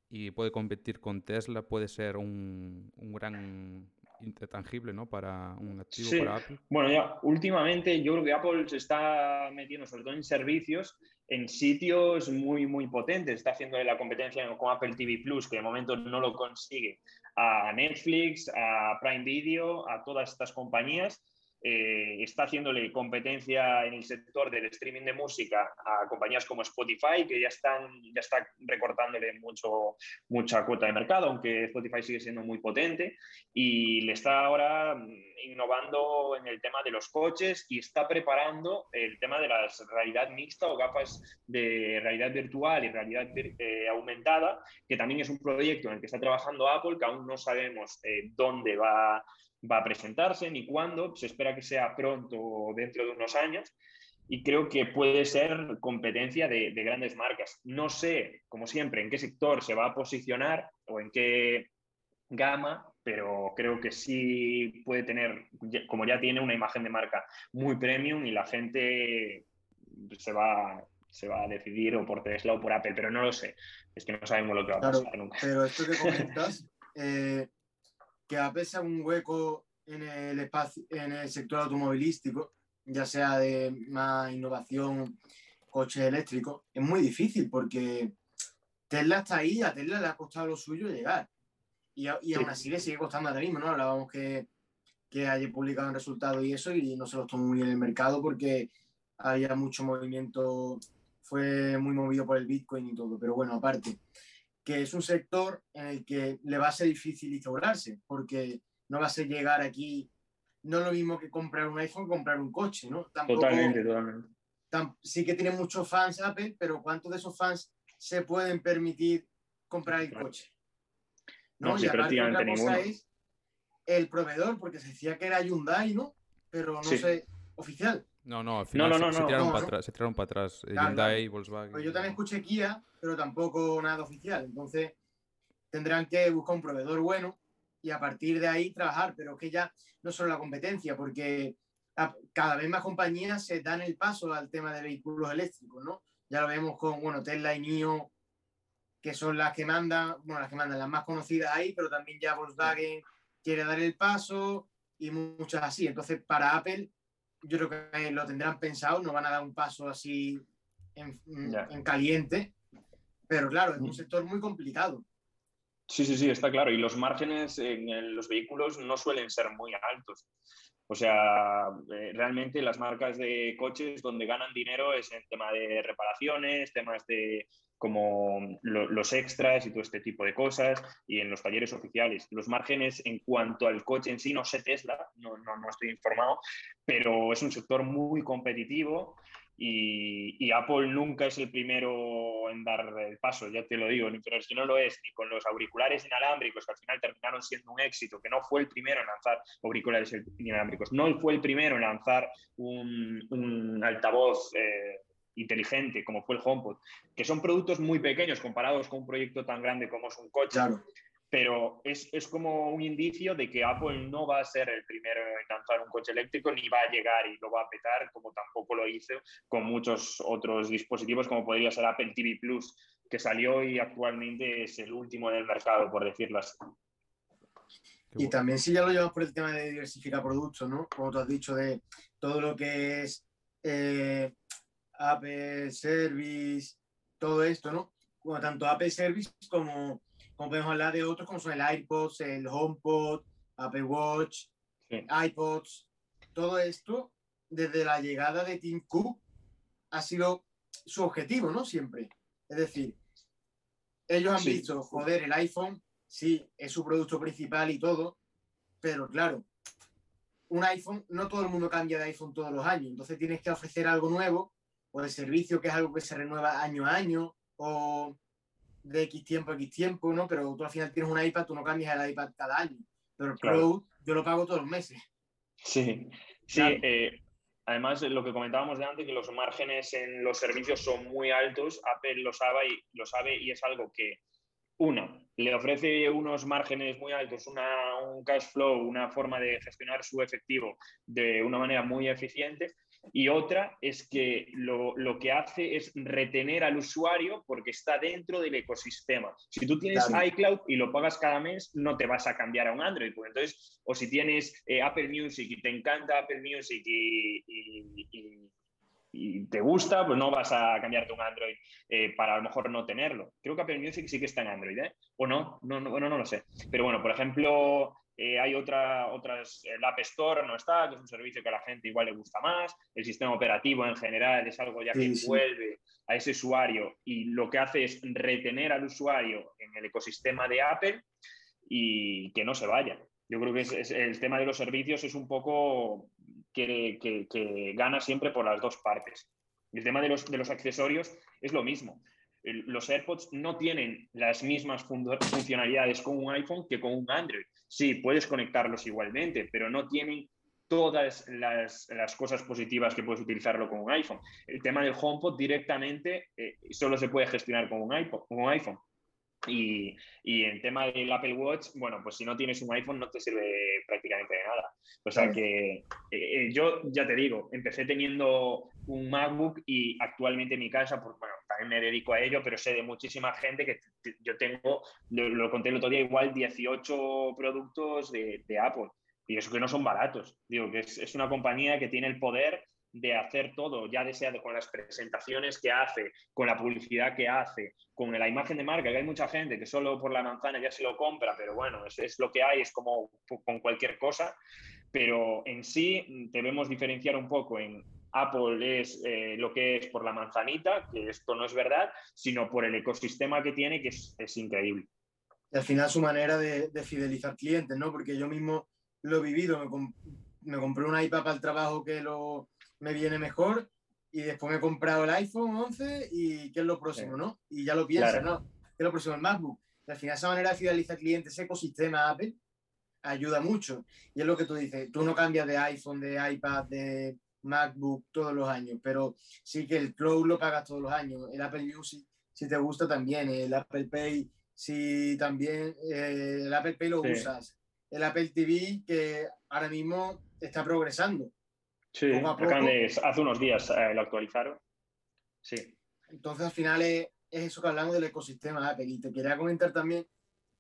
y puede competir con Tesla, puede ser un, un gran intangible ¿no? para un activo para Apple. Bueno, ya últimamente yo creo que Apple se está metiendo sobre todo en servicios en sitios muy, muy potentes. Está haciendo la competencia con Apple TV Plus, que de momento no lo consigue, a Netflix, a Prime Video, a todas estas compañías. Eh, está haciéndole competencia en el sector del streaming de música a compañías como Spotify, que ya están ya está recortándole mucho, mucha cuota de mercado, aunque Spotify sigue siendo muy potente, y le está ahora mm, innovando en el tema de los coches y está preparando el tema de la realidad mixta o gafas de realidad virtual y realidad eh, aumentada, que también es un proyecto en el que está trabajando Apple, que aún no sabemos eh, dónde va va a presentarse ni cuándo. Se espera que sea pronto o dentro de unos años. Y creo que puede ser competencia de, grandes marcas. No sé, como siempre, en qué sector se va a posicionar o en qué gama, pero creo que sí puede tener, como ya tiene una imagen de marca muy premium y la gente se va, se va a decidir o por Tesla o por Apple, pero no lo sé. Es que no sabemos lo que va a pasar nunca. Pero esto que comentas, eh, que a pesar un hueco en el, espacio, en el sector automovilístico, ya sea de más innovación, coches eléctricos, es muy difícil porque Tesla está ahí, a Tesla le ha costado lo suyo llegar. Y, y aún así le sigue costando ahora mismo, ¿no? Hablábamos que, que haya publicado un resultado y eso, y no se lo tomó muy bien el mercado porque había mucho movimiento, fue muy movido por el Bitcoin y todo. Pero bueno, aparte, que es un sector en el que le va a ser difícil instaurarse, porque no va a ser llegar aquí, no es lo mismo que comprar un iPhone, comprar un coche, ¿no? totalmente, totalmente. sí que tiene muchos fans Apple, pero ¿cuántos de esos fans se pueden permitir comprar el coche? No, no sí, prácticamente ninguno. Es el proveedor, porque se decía que era Hyundai, ¿no? Pero no sé, oficial. No, no, al final se, tiraron para atrás, se tiraron para atrás. Hyundai, Volkswagen. Yo también escuché Kia, pero tampoco nada oficial. Entonces tendrán que buscar un proveedor bueno y a partir de ahí trabajar, pero que ya no solo la competencia, porque cada vez más compañías se dan el paso al tema de vehículos eléctricos, ¿no? Ya lo vemos con, bueno, Tesla y NIO, que son las que mandan, bueno, las que mandan, las más conocidas ahí, pero también ya Volkswagen quiere dar el paso y muchas así. Entonces, para Apple yo creo que lo tendrán pensado, no van a dar un paso así en, en caliente, pero claro, es un mm. sector muy complicado. Sí, sí, sí, está claro. Y los márgenes en los vehículos no suelen ser muy altos. O sea, eh, realmente las marcas de coches donde ganan dinero es en tema de reparaciones, temas de como los extras y todo este tipo de cosas, y en los talleres oficiales. Los márgenes en cuanto al coche en sí, no sé Tesla, no, no, no estoy informado, pero es un sector muy competitivo y, Apple nunca es el primero en dar el paso, ya te lo digo, pero que no lo es, ni con los auriculares inalámbricos, que al final terminaron siendo un éxito, que no fue el primero en lanzar auriculares inalámbricos, no fue el primero en lanzar un, altavoz eh, inteligente como fue el HomePod, que son productos muy pequeños comparados con un proyecto tan grande como es un coche. Pero es, es, como un indicio de que Apple no va a ser el primero en lanzar un coche eléctrico, ni va a llegar y lo va a petar, como tampoco lo hizo con muchos otros dispositivos, como podría ser Apple TV Plus, que salió y actualmente es el último del mercado, por decirlo así. Y también si ya lo llevamos por el tema de diversificar productos, ¿no? Como tú has dicho, de todo lo que es eh, Apple Service, todo esto, ¿no? Bueno, tanto Apple Service como, como podemos hablar de otros como son el iPod, el HomePod, Apple Watch, iPods, todo esto desde la llegada de Tim Cook ha sido su objetivo, ¿no? Siempre. Es decir, ellos han visto, joder, el iPhone, sí, es su producto principal y todo, pero claro, un iPhone, no todo el mundo cambia de iPhone todos los años, entonces tienes que ofrecer algo nuevo o el servicio que es algo que se renueva año a año o de X tiempo a X tiempo, ¿no? Pero tú al final tienes un iPad, tú no cambias el iPad cada año. Pero el Pro yo lo pago todos los meses. Sí, sí. Eh, además, lo que comentábamos de antes, que los márgenes en los servicios son muy altos, Apple lo sabe y, lo sabe y es algo que, una, le ofrece unos márgenes muy altos, una, un cash flow, una forma de gestionar su efectivo de una manera muy eficiente y otra es que lo, que hace es retener al usuario porque está dentro del ecosistema. Si tú tienes iCloud y lo pagas cada mes, no te vas a cambiar a un Android. Pues entonces, o si tienes eh, Apple Music y te encanta Apple Music y, te gusta, pues no vas a cambiarte un Android eh, para a lo mejor no tenerlo. Creo que Apple Music sí que está en Android, ¿eh? O no, no, no, bueno, no lo sé. Pero bueno, por ejemplo, eh, hay otra, otras, el App Store no está, que es un servicio que a la gente igual le gusta más, el sistema operativo en general es algo ya que envuelve a ese usuario y lo que hace es retener al usuario en el ecosistema de Apple y que no se vaya. Yo creo que es, el tema de los servicios es un poco que, que, gana siempre por las dos partes. El tema de los, de los accesorios es lo mismo los AirPods no tienen las mismas funcionalidades con un iPhone que con un Android. Sí, puedes conectarlos igualmente, pero no tienen todas las, cosas positivas que puedes utilizarlo con un iPhone. El tema del HomePod directamente eh, solo se puede gestionar con un, iPod, con un iPhone. Y, y en tema del Apple Watch, bueno, pues si no tienes un iPhone no te sirve prácticamente de nada. O sea que eh, yo ya te digo, empecé teniendo un MacBook y actualmente en mi casa, pues bueno, también me dedico a ello, pero sé de muchísima gente que yo tengo, lo, conté el otro día, igual 18 productos de, de, Apple. Y eso que no son baratos. Digo, que es, es una compañía que tiene el poder de hacer todo, ya deseado con las presentaciones que hace, con la publicidad que hace, con la imagen de marca, que hay mucha gente que solo por la manzana ya se lo compra, pero bueno, es, es lo que hay, es como con cualquier cosa, pero en sí debemos diferenciar un poco en Apple es eh, lo que es por la manzanita, que esto no es verdad, sino por el ecosistema que tiene, que es, es increíble. Y al final su manera de, de, fidelizar clientes, ¿no? Porque yo mismo lo he vivido, me, me compré un iPad para el trabajo que lo, me viene mejor y después me he comprado el iPhone 11 y ¿qué es lo próximo, no? Y ya lo piensas, ¿no? ¿Qué es lo próximo? El MacBook. Y al final esa manera de fidelizar clientes, ese ecosistema Apple, ayuda mucho. Y es lo que tú dices, tú no cambias de iPhone, de iPad, de MacBook todos los años, pero sí que el Cloud lo pagas todos los años, el Apple Music, si te gusta también, el Apple Pay, si también eh, el Apple Pay lo usas, el Apple TV que ahora mismo está progresando. Sí, hace unos días eh, lo actualizaron. Sí. Entonces, al final es, eso que hablamos del ecosistema Apple. Y te quería comentar también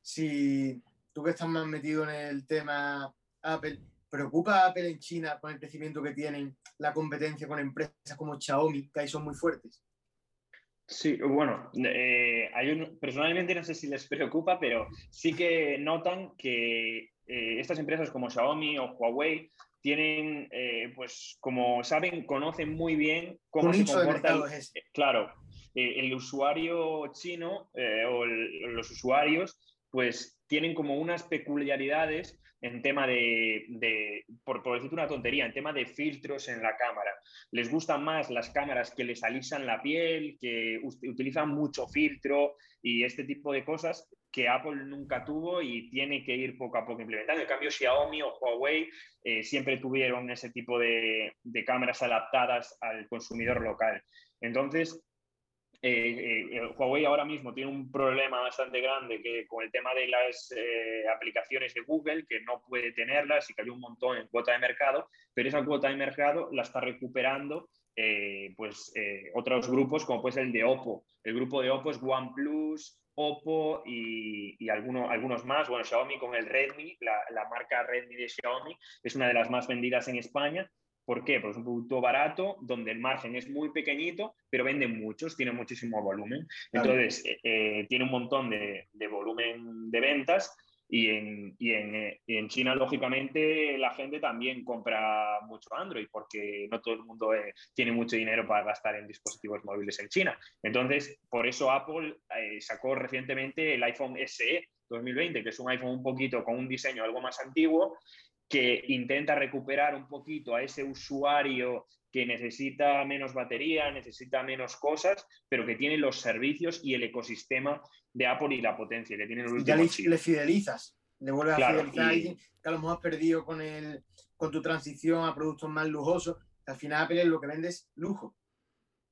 si tú que estás más metido en el tema Apple, ¿preocupa a Apple en China con el crecimiento que tienen, la competencia con empresas como Xiaomi, que ahí son muy fuertes? Sí, bueno, eh, hay personalmente no sé si les preocupa, pero sí que notan que eh, estas empresas como Xiaomi o Huawei tienen, eh, pues como saben, conocen muy bien cómo se comporta. El, eh, claro, eh, el usuario chino o los usuarios, pues tienen como unas peculiaridades en tema de, por, por, decirte una tontería, en tema de filtros en la cámara. Les gustan más las cámaras que les alisan la piel, que utilizan mucho filtro y este tipo de cosas que Apple nunca tuvo y tiene que ir poco a poco implementando. En cambio, Xiaomi o Huawei eh, siempre tuvieron ese tipo de, de, cámaras adaptadas al consumidor local. Entonces, eh, eh, Huawei ahora mismo tiene un problema bastante grande que con el tema de las aplicaciones de Google, que no puede tenerlas y cayó un montón en cuota de mercado, pero esa cuota de mercado la está recuperando pues, otros grupos, como puede ser el de Oppo. El grupo de Oppo es OnePlus, Oppo y, algunos más. Bueno, Xiaomi con el Redmi, la, marca Redmi de Xiaomi, es una de las más vendidas en España. ¿Por qué? Porque es un producto barato, donde el margen es muy pequeñito, pero venden muchos, tiene muchísimo volumen. Entonces, eh, eh, tiene un montón de, de, volumen de ventas y en, y, en, eh, y en, China, lógicamente, la gente también compra mucho Android porque no todo el mundo eh, tiene mucho dinero para gastar en dispositivos móviles en China. Entonces, por eso Apple eh, sacó recientemente el iPhone SE 2020, que es un iPhone un poquito con un diseño algo más antiguo, que intenta recuperar un poquito a ese usuario que necesita menos batería, necesita menos cosas, pero que tiene los servicios y el ecosistema de Apple y la potencia que tiene el último. Ya le, fidelizas, le vuelves a fidelizar a alguien que a lo mejor has perdido con, el, con tu transición a productos más lujosos. Al final Apple lo que vende es lujo.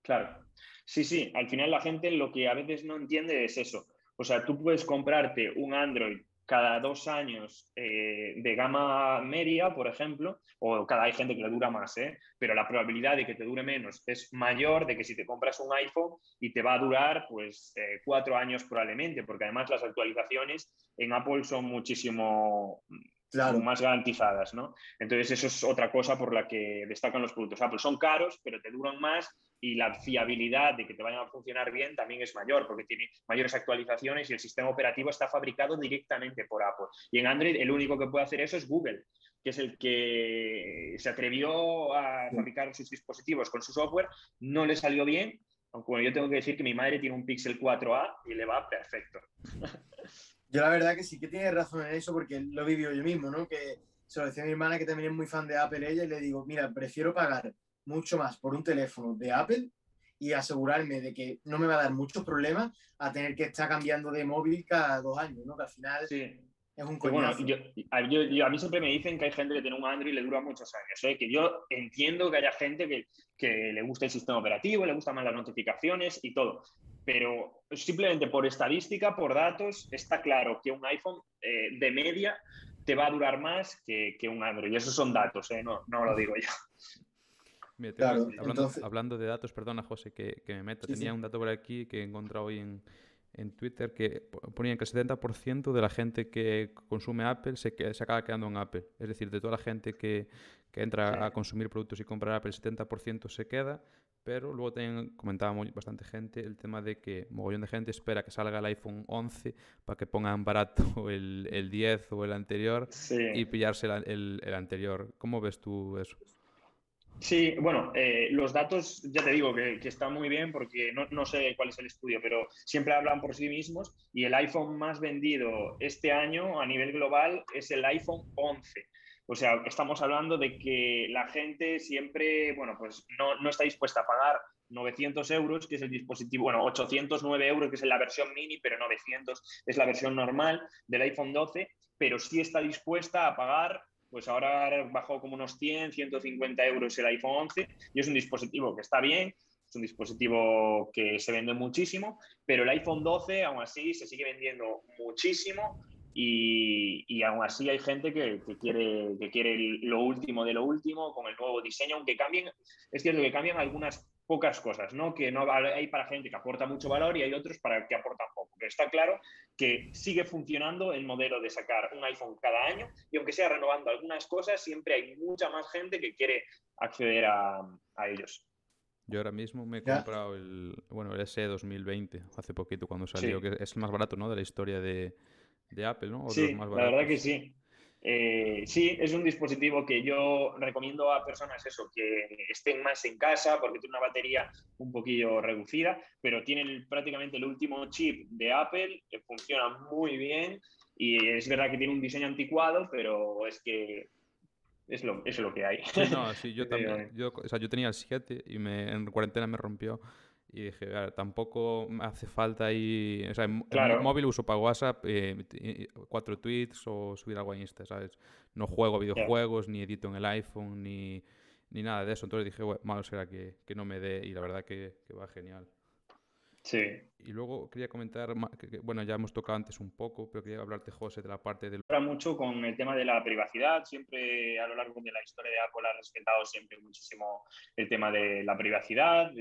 Claro. Sí, sí, al final la gente lo que a veces no entiende es eso. O sea, tú puedes comprarte un Android cada dos años eh, de gama media, por ejemplo, o cada hay gente que le dura más, ¿eh? pero la probabilidad de que te dure menos es mayor de que si te compras un iPhone y te va a durar pues eh, cuatro años probablemente, porque además las actualizaciones en Apple son muchísimo, claro. más garantizadas, ¿no? Entonces eso es otra cosa por la que destacan los productos Apple. Son caros, pero te duran más y la fiabilidad de que te vayan a funcionar bien también es mayor porque tiene mayores actualizaciones y el sistema operativo está fabricado directamente por Apple. Y en Android el único que puede hacer eso es Google, que es el que se atrevió a fabricar sus dispositivos con su software, no le salió bien, aunque yo tengo que decir que mi madre tiene un Pixel 4a y le va perfecto. Yo la verdad que sí que tiene razón en eso porque lo he vivido yo mismo, ¿no? Que se lo decía a mi hermana que también es muy fan de Apple ella y le digo, mira, prefiero pagar mucho más por un teléfono de Apple y asegurarme de que no me va a dar muchos problemas a tener que estar cambiando de móvil cada dos años, ¿no? Que al final sí. es un coñazo. Bueno, yo, a mí siempre me dicen que hay gente que tiene un Android y le dura muchos años, ¿eh? que yo entiendo que haya gente que, que le gusta el sistema operativo, le gustan más las notificaciones y todo, pero simplemente por estadística, por datos, está claro que un iPhone eh, de media te va a durar más que, que, un Android. Y esos son datos, ¿eh? no, no lo digo yo hablando, de datos, perdona José que, me meto, tenía un dato por aquí que he encontrado hoy en, en Twitter que ponían que el 70% de la gente que consume Apple se, se acaba quedando en Apple. Es decir, de toda la gente que, que entra a consumir productos y comprar Apple, el 70% se queda, pero luego también comentaba bastante gente el tema de que mogollón de gente espera que salga el iPhone 11 para que pongan barato el, el 10 o el anterior y pillarse el, el anterior. ¿Cómo ves tú eso? Sí, bueno, eh, los datos ya te digo que, están muy bien porque no, no, sé cuál es el estudio, pero siempre hablan por sí mismos y el iPhone más vendido este año a nivel global es el iPhone 11. O sea, estamos hablando de que la gente siempre, bueno, pues no, no está dispuesta a pagar 900 euros, que es el dispositivo, bueno, 809 euros, que es la versión mini, pero 900 es la versión normal del iPhone 12, pero sí está dispuesta a pagar pues ahora bajó como unos 100, 150 euros el iPhone 11 y es un dispositivo que está bien, es un dispositivo que se vende muchísimo, pero el iPhone 12 aún así se sigue vendiendo muchísimo y, y aún así hay gente que, que, quiere, que quiere lo último de lo último con el nuevo diseño, aunque cambien, es cierto que cambian algunas pocas cosas, ¿no? Que no hay para gente que aporta mucho valor y hay otros para que aportan poco. Pero está claro que sigue funcionando el modelo de sacar un iPhone cada año y aunque sea renovando algunas cosas, siempre hay mucha más gente que quiere acceder a, ellos. Yo ahora mismo me he comprado el, bueno, el SE 2020, hace poquito cuando salió, que es el más barato, ¿no? De la historia de, Apple, ¿no? sí, la verdad que sí. Eh, sí, es un dispositivo que yo recomiendo a personas eso, que estén más en casa porque tiene una batería un poquillo reducida, pero tiene prácticamente el último chip de Apple, que funciona muy bien y es verdad que tiene un diseño anticuado, pero es que es lo, es lo que hay. no, sí, yo también. Yo, o sea, yo tenía el 7 y me, en cuarentena me rompió y dije, tampoco hace falta ahí. O sea, en, móvil uso para WhatsApp eh, cuatro tweets o subir algo a Insta, ¿sabes? No juego videojuegos, ni edito en el iPhone, ni, ni nada de eso. Entonces dije, bueno, malo será que, que, no me dé y la verdad que, que va genial. Sí. Y luego quería comentar, bueno, ya hemos tocado antes un poco, pero quería hablarte, José, de la parte del... mucho con el tema de la privacidad, siempre a lo largo de la historia de Apple ha respetado siempre muchísimo el tema de la privacidad.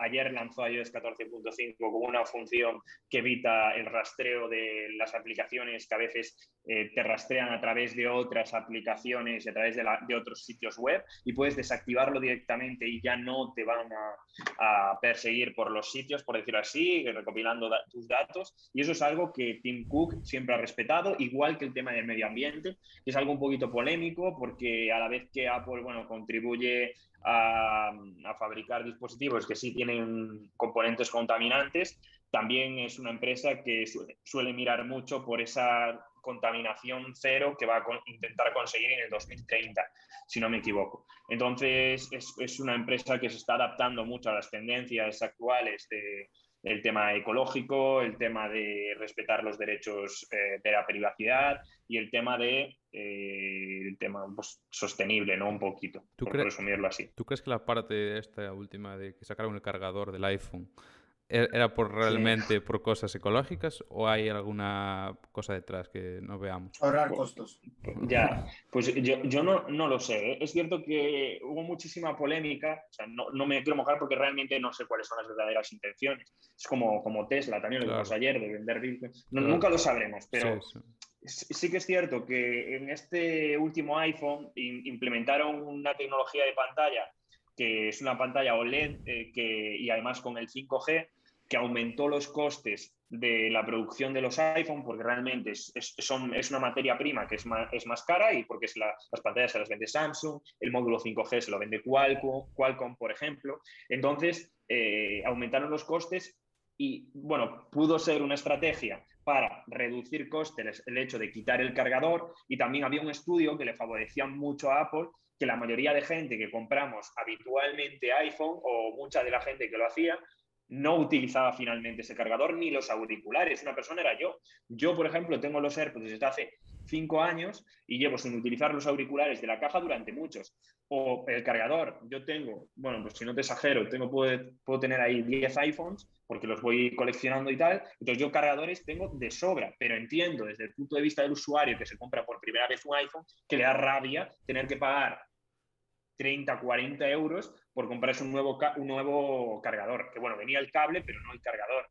Ayer lanzó iOS 14.5 con una función que evita el rastreo de las aplicaciones que a veces eh, te rastrean a través de otras aplicaciones y a través de, de, otros sitios web y puedes desactivarlo directamente y ya no te van a, a perseguir por los sitios, por decirlo así recopilando tus datos. Y eso es algo que Tim Cook siempre ha respetado, igual que el tema del medio ambiente, que es algo un poquito polémico porque a la vez que Apple bueno, contribuye a, fabricar dispositivos que sí tienen componentes contaminantes, también es una empresa que suele, mirar mucho por esa contaminación cero que va a intentar conseguir en el 2030, si no me equivoco. Entonces, es, es, una empresa que se está adaptando mucho a las tendencias actuales de, el tema ecológico, el tema de respetar los derechos eh, de la privacidad y el tema de eh, el tema pues, sostenible, ¿no? Un poquito, por resumirlo así. ¿Tú crees que la parte esta última de que sacaron el cargador del iPhone ¿E-, ¿Era por realmente por cosas ecológicas o hay alguna cosa detrás que no veamos? Ahorrar costos. Ya, pues yo, yo no, no, lo sé. ¿eh? Es cierto que hubo muchísima polémica, o sea, no, no, me quiero mojar porque realmente no sé cuáles son las verdaderas intenciones. Es como, como Tesla también, lo vimos ayer, de vender Bitcoin. Nunca lo sabremos, pero sí que es cierto que en este último iPhone implementaron una tecnología de pantalla que es una pantalla OLED eh, que, y además con el 5G que aumentó los costes de la producción de los iPhone porque realmente es, es una materia prima que es más, es más cara y porque es las pantallas se las vende Samsung, el módulo 5G se lo vende Qualcomm, Qualcomm por ejemplo. Entonces, eh, aumentaron los costes y, bueno, pudo ser una estrategia para reducir costes el hecho de quitar el cargador y también había un estudio que le favorecía mucho a Apple que la mayoría de gente que compramos habitualmente iPhone o mucha de la gente que lo hacía no utilizaba finalmente ese cargador ni los auriculares. Una persona era yo. Yo, por ejemplo, tengo los AirPods desde hace cinco años y llevo sin utilizar los auriculares de la caja durante muchos. O el cargador, yo tengo, bueno, pues si no te exagero, tengo, puedo, tener ahí 10 iPhones porque los voy coleccionando y tal. Entonces yo cargadores tengo de sobra, pero entiendo desde el punto de vista del usuario que se compra por primera vez un iPhone que le da rabia tener que pagar 30, 40 euros por comprarse un nuevo, un nuevo cargador. Que bueno, venía el cable, pero no el cargador.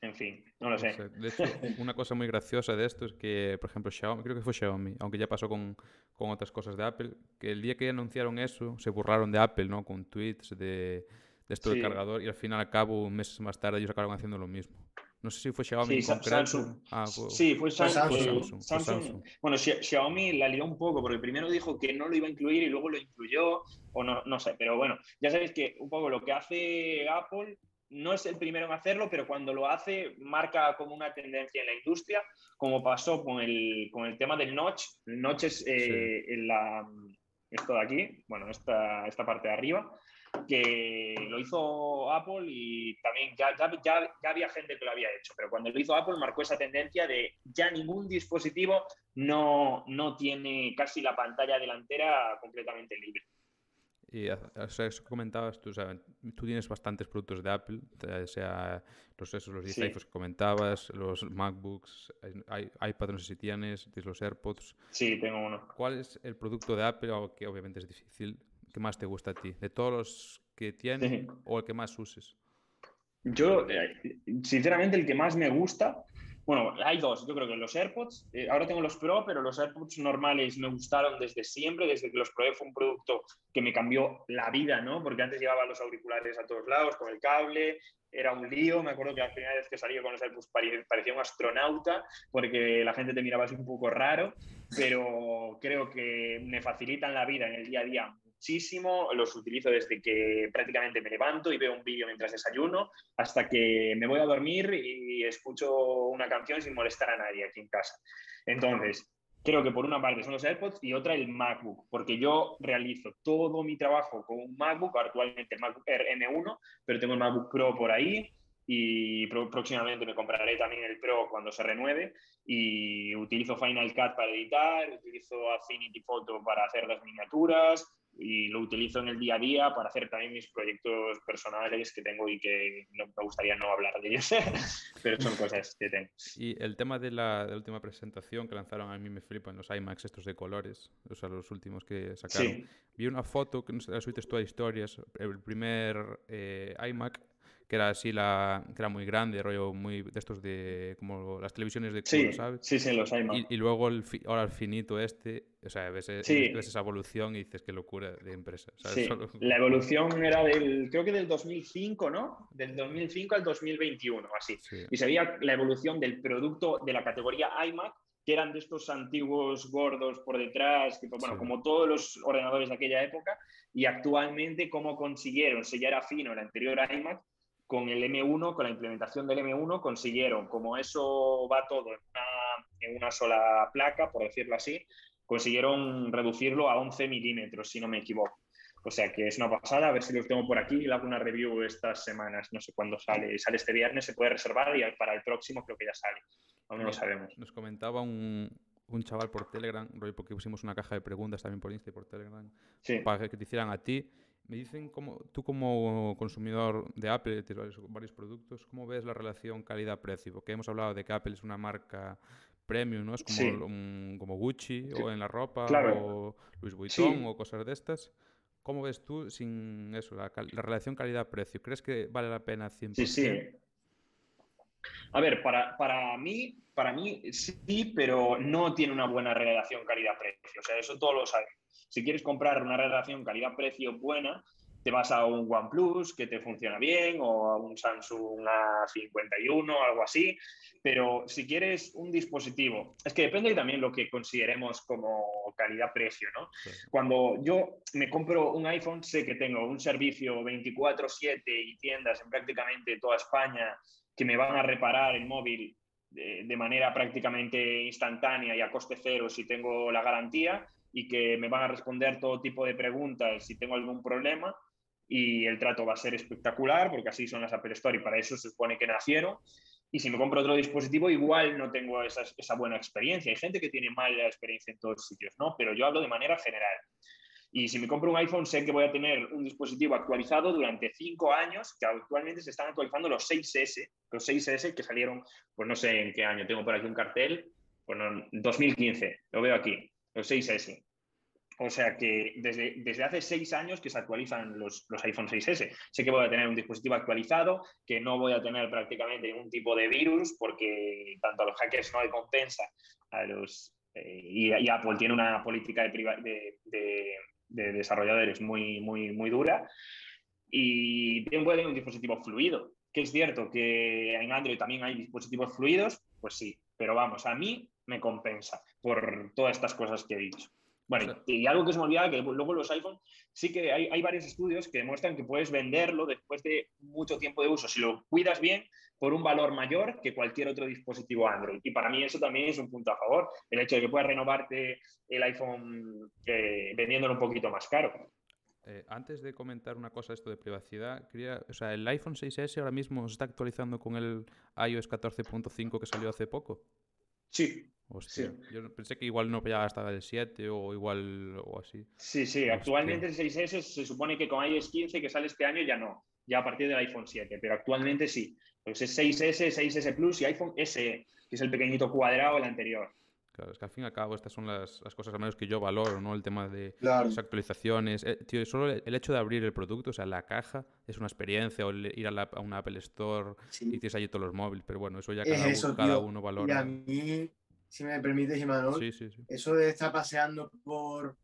En fin, no lo sé. De hecho, una cosa muy graciosa de esto es que, por ejemplo, Xiaomi, creo que fue Xiaomi, aunque ya pasó con, con otras cosas de Apple, que el día que anunciaron eso, se burlaron de Apple, ¿no? Con tweets de, de esto del cargador y al final, al cabo, meses más tarde, ellos acabaron haciendo lo mismo. No sé si fue Xiaomi sí, en. Samsung. Ah, fue, sí, fue Samsung. Samsung. Bueno, Xiaomi la lió un poco porque primero dijo que no lo iba a incluir y luego lo incluyó, o no, no sé, pero bueno, ya sabéis que un poco lo que hace Apple no es el primero en hacerlo, pero cuando lo hace marca como una tendencia en la industria, como pasó con el, con el tema del notch. El notch es eh, la, esto de aquí, bueno, esta, esta parte de arriba, que lo hizo Apple y también ya, ya, ya, había gente que lo había hecho, pero cuando lo hizo Apple marcó esa tendencia de ya ningún dispositivo no, no tiene casi la pantalla delantera completamente libre. Y o comentabas, tú, tú tienes bastantes productos de Apple, sea los, esos, los 10 iPhones que comentabas, los MacBooks, iPad, no sé si tienes, tienes los AirPods. Sí, tengo uno. ¿Cuál es el producto de Apple, que obviamente es difícil, que más te gusta a ti? ¿De todos los que tienes o el que más uses? Yo, eh, sinceramente, el que más me gusta bueno, hay dos, yo creo que los AirPods, eh, ahora tengo los Pro, pero los AirPods normales me gustaron desde siempre, desde que los probé fue un producto que me cambió la vida, ¿no? Porque antes llevaba los auriculares a todos lados con el cable, era un lío, me acuerdo que la primera vez que salí con los AirPods parecía un astronauta porque la gente te miraba así un poco raro, pero creo que me facilitan la vida en el día a día muchísimo, los utilizo desde que prácticamente me levanto y veo un vídeo mientras desayuno, hasta que me voy a dormir y escucho una canción sin molestar a nadie aquí en casa. Entonces, creo que por una parte son los AirPods y otra el MacBook, porque yo realizo todo mi trabajo con un MacBook, actualmente el MacBook Air M1, pero tengo el MacBook Pro por ahí y próximamente me compraré también el Pro cuando se renueve y utilizo Final Cut para editar, utilizo Affinity Photo para hacer las miniaturas, y lo utilizo en el día a día para hacer también mis proyectos personales que tengo y que no, me gustaría no hablar de ellos, pero son cosas que tengo. Y el tema de la, última presentación que lanzaron, a mí me flipan los iMacs estos de colores, o sea, los últimos que sacaron. Vi una foto que no sé, la subiste todas historias, el primer eh, iMac que era así la que era muy grande, rollo muy de estos de como las televisiones de culo, sí, ¿sabes? Sí, sí, los hay y, y, luego el ahora el finito este, o sea, ves, e, ves, esa evolución y dices qué locura de empresa. Sí. La evolución era del, creo que del 2005, ¿no? Del 2005 al 2021, así. Y se veía la evolución del producto de la categoría iMac que eran de estos antiguos gordos por detrás, que, bueno, como todos los ordenadores de aquella época, y actualmente cómo consiguieron, si ya era fino el anterior iMac, con el M1, con la implementación del M1, consiguieron, como eso va todo en una, sola placa, por decirlo así, consiguieron reducirlo a 11 milímetros, si no me equivoco. O sea que es una pasada, a ver si los tengo por aquí y le hago una review estas semanas, no sé cuándo sale. Sale este viernes, se puede reservar y para el próximo creo que ya sale. Aún no lo sabemos. Nos comentaba un, un chaval por Telegram, porque pusimos una caja de preguntas también por Insta y por Telegram, para que te hicieran a ti. Me dicen, como, tú como consumidor de Apple, de varios, productos, ¿cómo ves la relación calidad-precio? Porque hemos hablado de que Apple es una marca premium, ¿no? Es como, como Gucci o en la ropa o Louis Vuitton o cosas de estas. ¿Cómo ves tú sin eso, la, relación calidad-precio? ¿Crees que vale la pena 100%? Sí, sí. A ver, para, para mí, para mí sí, pero no tiene una buena relación calidad-precio. O sea, eso todos lo sabemos. Si quieres comprar una relación calidad-precio buena, te vas a un OnePlus que te funciona bien o a un Samsung A51 o algo así, pero si quieres un dispositivo, es que depende también lo que consideremos como calidad-precio, ¿no? Cuando yo me compro un iPhone, sé que tengo un servicio 24/7 y tiendas en prácticamente toda España que me van a reparar el móvil de, de manera prácticamente instantánea y a coste cero si tengo la garantía y que me van a responder todo tipo de preguntas si tengo algún problema y el trato va a ser espectacular porque así son las Apple Store y para eso se supone que nacieron. Y si me compro otro dispositivo, igual no tengo esa, esa buena experiencia. Hay gente que tiene mala experiencia en todos sitios, ¿no? Pero yo hablo de manera general. Y si me compro un iPhone, sé que voy a tener un dispositivo actualizado durante cinco años, que actualmente se están actualizando los 6S, los 6S que salieron, pues no sé en qué año, tengo por aquí un cartel, bueno, 2015, lo veo aquí, los 6S. O sea que desde, desde hace seis años que se actualizan los, los iPhone 6S. Sé que voy a tener un dispositivo actualizado, que no voy a tener prácticamente ningún tipo de virus, porque tanto a los hackers no hay compensa a los, eh, y, y, Apple tiene una política de, de, de, de, desarrolladores muy, muy, muy dura. Y bien puede tener un dispositivo fluido, que es cierto que en Android también hay dispositivos fluidos, pues sí, pero vamos, a mí me compensa por todas estas cosas que he dicho. Bueno, y algo que se me olvidaba, que luego los iPhone, sí que hay, hay, varios estudios que demuestran que puedes venderlo después de mucho tiempo de uso, si lo cuidas bien, por un valor mayor que cualquier otro dispositivo Android. Y para mí eso también es un punto a favor, el hecho de que puedas renovarte el iPhone eh, vendiéndolo un poquito más caro. Eh, antes de comentar una cosa esto de privacidad, quería, o sea, el iPhone 6S ahora mismo se está actualizando con el iOS 14.5 que salió hace poco. Sí, Hostia, sí. yo pensé que igual no ya hasta el 7 o igual o así. Sí, sí, Hostia. actualmente el 6S se supone que con iOS 15 que sale este año ya no, ya a partir del iPhone 7, pero actualmente sí. Pues es 6S, 6S Plus y iPhone SE, que es el pequeñito cuadrado el anterior. Claro, es que al fin y al cabo estas son las, las cosas al menos que yo valoro, ¿no? El tema de claro. las actualizaciones. Eh, tío, solo el hecho de abrir el producto, o sea, la caja, es una experiencia, o ir a, la, a una Apple Store sí. y tienes allí todos los móviles, pero bueno, eso ya cada, eso, uno, cada uno valora. Y a mí si me permites, Imanol, sí, sí, eso de estar paseando por,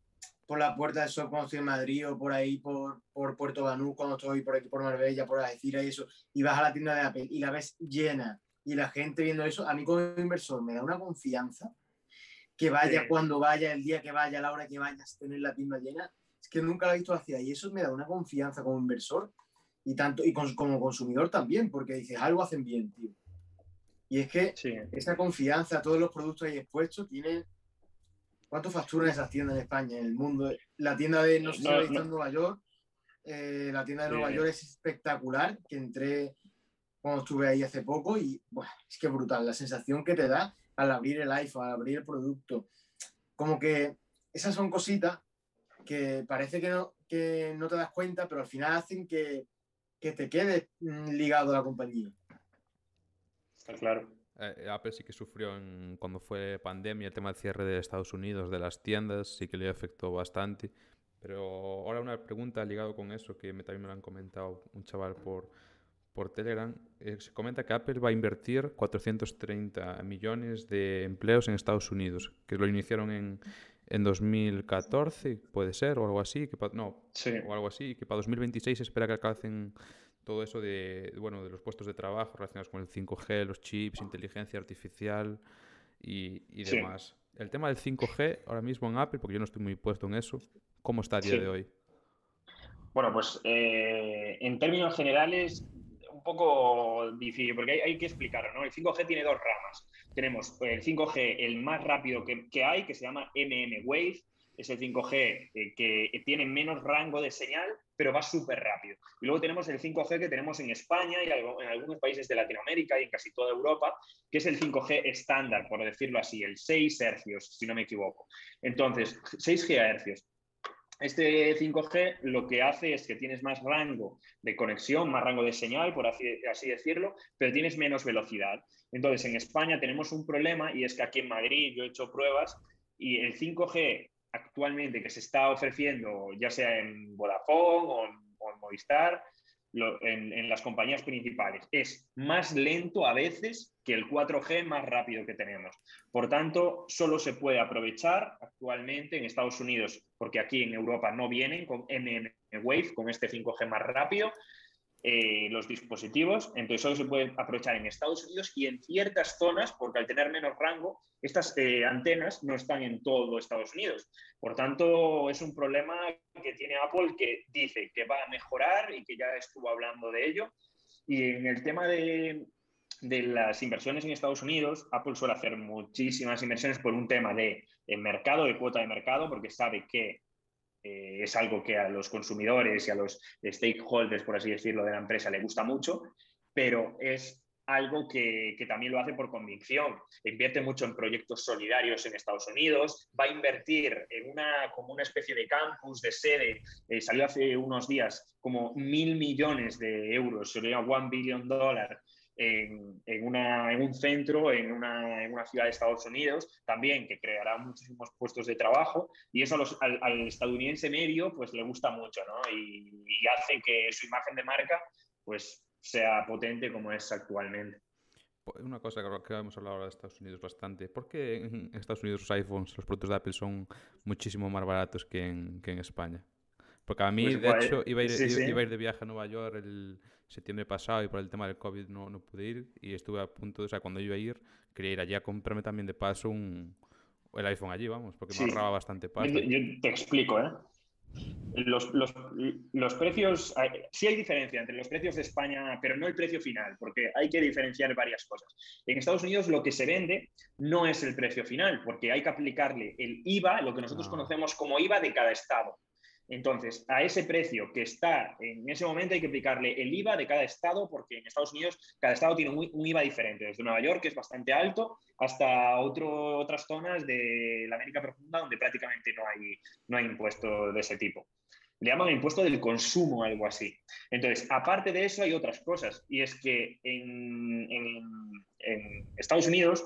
por la puerta del sol cuando estoy en Madrid o por ahí por, por Puerto Banús cuando estoy por aquí por Marbella, por Algeciras y eso, y vas a la tienda de Apple y la ves llena y la gente viendo eso, a mí como inversor me da una confianza que vaya sí. cuando vaya, el día que vaya, la hora que vayas, tener la tienda llena, es que nunca lo he visto hacia y eso me da una confianza como inversor y tanto y como consumidor también, porque dices, algo hacen bien, tío. Y es que sí. esa confianza, todos los productos ahí expuestos, tienen. ¿Cuánto facturan esas tiendas en España, en el mundo? La tienda de, no sé si no, no. en Nueva York, eh, la tienda de Nueva sí. York es espectacular, que entré cuando estuve ahí hace poco y bueno, es que brutal, la sensación que te da al abrir el iPhone, al abrir el producto. Como que esas son cositas que parece que no, que no te das cuenta, pero al final hacen que, que te quedes mm, ligado a la compañía. Claro. Eh, Apple sí que sufrió en, cuando fue pandemia el tema del cierre de Estados Unidos, de las tiendas, sí que le afectó bastante. Pero ahora una pregunta ligado con eso, que me, también me lo han comentado un chaval por, por Telegram. Eh, se comenta que Apple va a invertir 430 millones de empleos en Estados Unidos, que lo iniciaron en, en 2014, puede ser, o algo así, que pa, no, sí. o algo así, que para 2026 se espera que alcancen todo eso de, bueno, de los puestos de trabajo relacionados con el 5G, los chips, inteligencia artificial y, y demás. Sí. El tema del 5G ahora mismo en Apple, porque yo no estoy muy puesto en eso, ¿cómo está a día sí. de hoy? Bueno, pues eh, en términos generales, poco difícil, porque hay, que explicarlo, ¿no? El 5G tiene dos ramas. Tenemos el 5G, el más rápido que, que hay, que se llama MM Wave, es el 5G eh, que tiene menos rango de señal, pero va súper rápido. Y luego tenemos el 5G que tenemos en España y en algunos países de Latinoamérica y en casi toda Europa, que es el 5G estándar, por decirlo así, el 6 hercios, si no me equivoco. Entonces, 6 GHz. Este 5G lo que hace es que tienes más rango de conexión, más rango de señal, por así, así, decirlo, pero tienes menos velocidad. Entonces, en España tenemos un problema y es que aquí en Madrid yo he hecho pruebas y el 5G actualmente que se está ofreciendo, ya sea en Vodafone o en, o en Movistar, en, las compañías principales. Es más lento a veces que el 4G más rápido que tenemos. Por tanto, solo se puede aprovechar actualmente en Estados Unidos, porque aquí en Europa no vienen con MM Wave, con este 5G más rápido, eh, los dispositivos, entonces solo se puede aprovechar en Estados Unidos y en ciertas zonas, porque al tener menos rango, estas eh, antenas no están en todo Estados Unidos. Por tanto, es un problema que tiene Apple que dice que va a mejorar y que ya estuvo hablando de ello. Y en el tema de, de las inversiones en Estados Unidos, Apple suele hacer muchísimas inversiones por un tema de, de mercado, de cuota de mercado, porque sabe que eh, es algo que a los consumidores y a los stakeholders, por así decirlo, de la empresa le gusta mucho, pero es algo que, también lo hace por convicción. Invierte mucho en proyectos solidarios en Estados Unidos, va a invertir en una, como una especie de campus, de sede, eh, salió hace unos días como mil millones de euros, sería one billion dólares en, un centro, en una, ciudad de Estados Unidos, también que creará muchísimos puestos de trabajo y eso al, estadounidense medio pues le gusta mucho ¿no? y, hace que su imagen de marca pues sea potente como es actualmente. Pues, una cosa que hemos hablado ahora de Estados Unidos bastante. ¿Por qué en Estados Unidos los iPhones, los productos de Apple son muchísimo más baratos que en, que en España? Porque a mí, pues de hecho, iba a, ir, iba a, ir, de viaje a Nueva York el, septiembre pasado y por el tema del COVID no, no pude ir y estuve a punto, o sea, cuando iba a ir, quería ir allí a comprarme también de paso un, el iPhone allí, vamos, porque me ahorraba bastante pasta. Yo, te explico, ¿eh? Los, los, los, precios, sí hay diferencia entre los precios de España, pero no el precio final, porque hay que diferenciar varias cosas. En Estados Unidos lo que se vende no es el precio final, porque hay que aplicarle el IVA, lo que nosotros ah. conocemos como IVA de cada estado. Entonces, a ese precio que está en ese momento hay que aplicarle el IVA de cada estado, porque en Estados Unidos cada estado tiene un, IVA diferente, desde Nueva York, que es bastante alto, hasta otras zonas de la América Profunda, donde prácticamente no hay, impuesto de ese tipo. Le llaman impuesto del consumo, algo así. Entonces, aparte de eso, hay otras cosas, y es que en Estados Unidos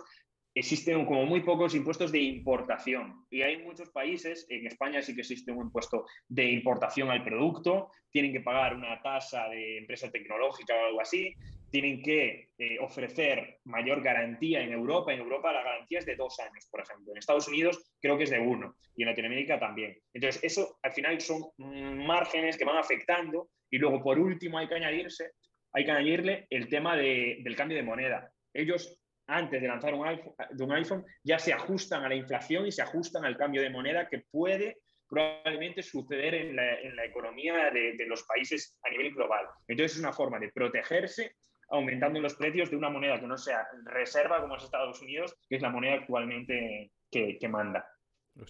existen como muy pocos impuestos de importación y hay muchos países, en España sí que existe un impuesto de importación al producto, tienen que pagar una tasa de empresa tecnológica o algo así, tienen que eh, ofrecer mayor garantía en Europa, en Europa la garantía es de dos años, por ejemplo, en Estados Unidos creo que es de uno y en Latinoamérica también. Entonces, eso al final son márgenes que van afectando y luego por último hay que añadirse, hay que añadirle el tema del cambio de moneda. Ellos antes de lanzar un iPhone, de un iPhone ya se ajustan a la inflación y se ajustan al cambio de moneda que puede probablemente suceder en la, economía de, los países a nivel global. Entonces es una forma de protegerse aumentando los precios de una moneda que no sea reserva como es Estados Unidos, que es la moneda actualmente que, manda.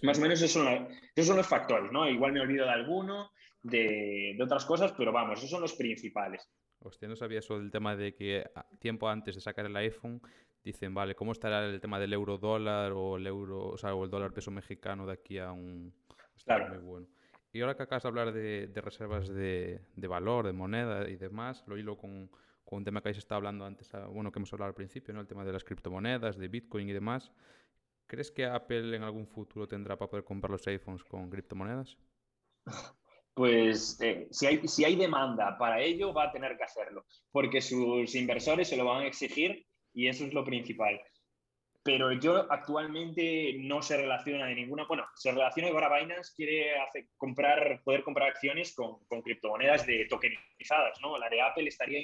Más o menos esos son, son, los factores, ¿no? Igual me olvido de alguno, de, de otras cosas, pero vamos, esos son los principales. Hostia, no sabía eso del tema de que tiempo antes de sacar el iPhone dicen, vale, ¿cómo estará el tema del euro dólar o el euro, o, sea, o el dólar peso mexicano de aquí a un... Claro. Muy bueno. Y ahora que acabas de hablar de, reservas de, valor, de moneda y demás, lo hilo con, un tema que habéis estado hablando antes, ah, bueno, que hemos hablado al principio, ¿no? El tema de las criptomonedas, de Bitcoin y demás. ¿Crees que Apple en algún futuro tendrá para poder comprar los iPhones con criptomonedas? Pues eh, si, hay, si hay demanda para ello, va a tener que hacerlo, porque sus inversores se lo van a exigir y eso es lo principal. Pero yo actualmente no se relaciona de ninguna, bueno, se relaciona que ahora Binance quiere hacer, comprar, poder comprar acciones con, con, criptomonedas de tokenizadas, ¿no? La de Apple estaría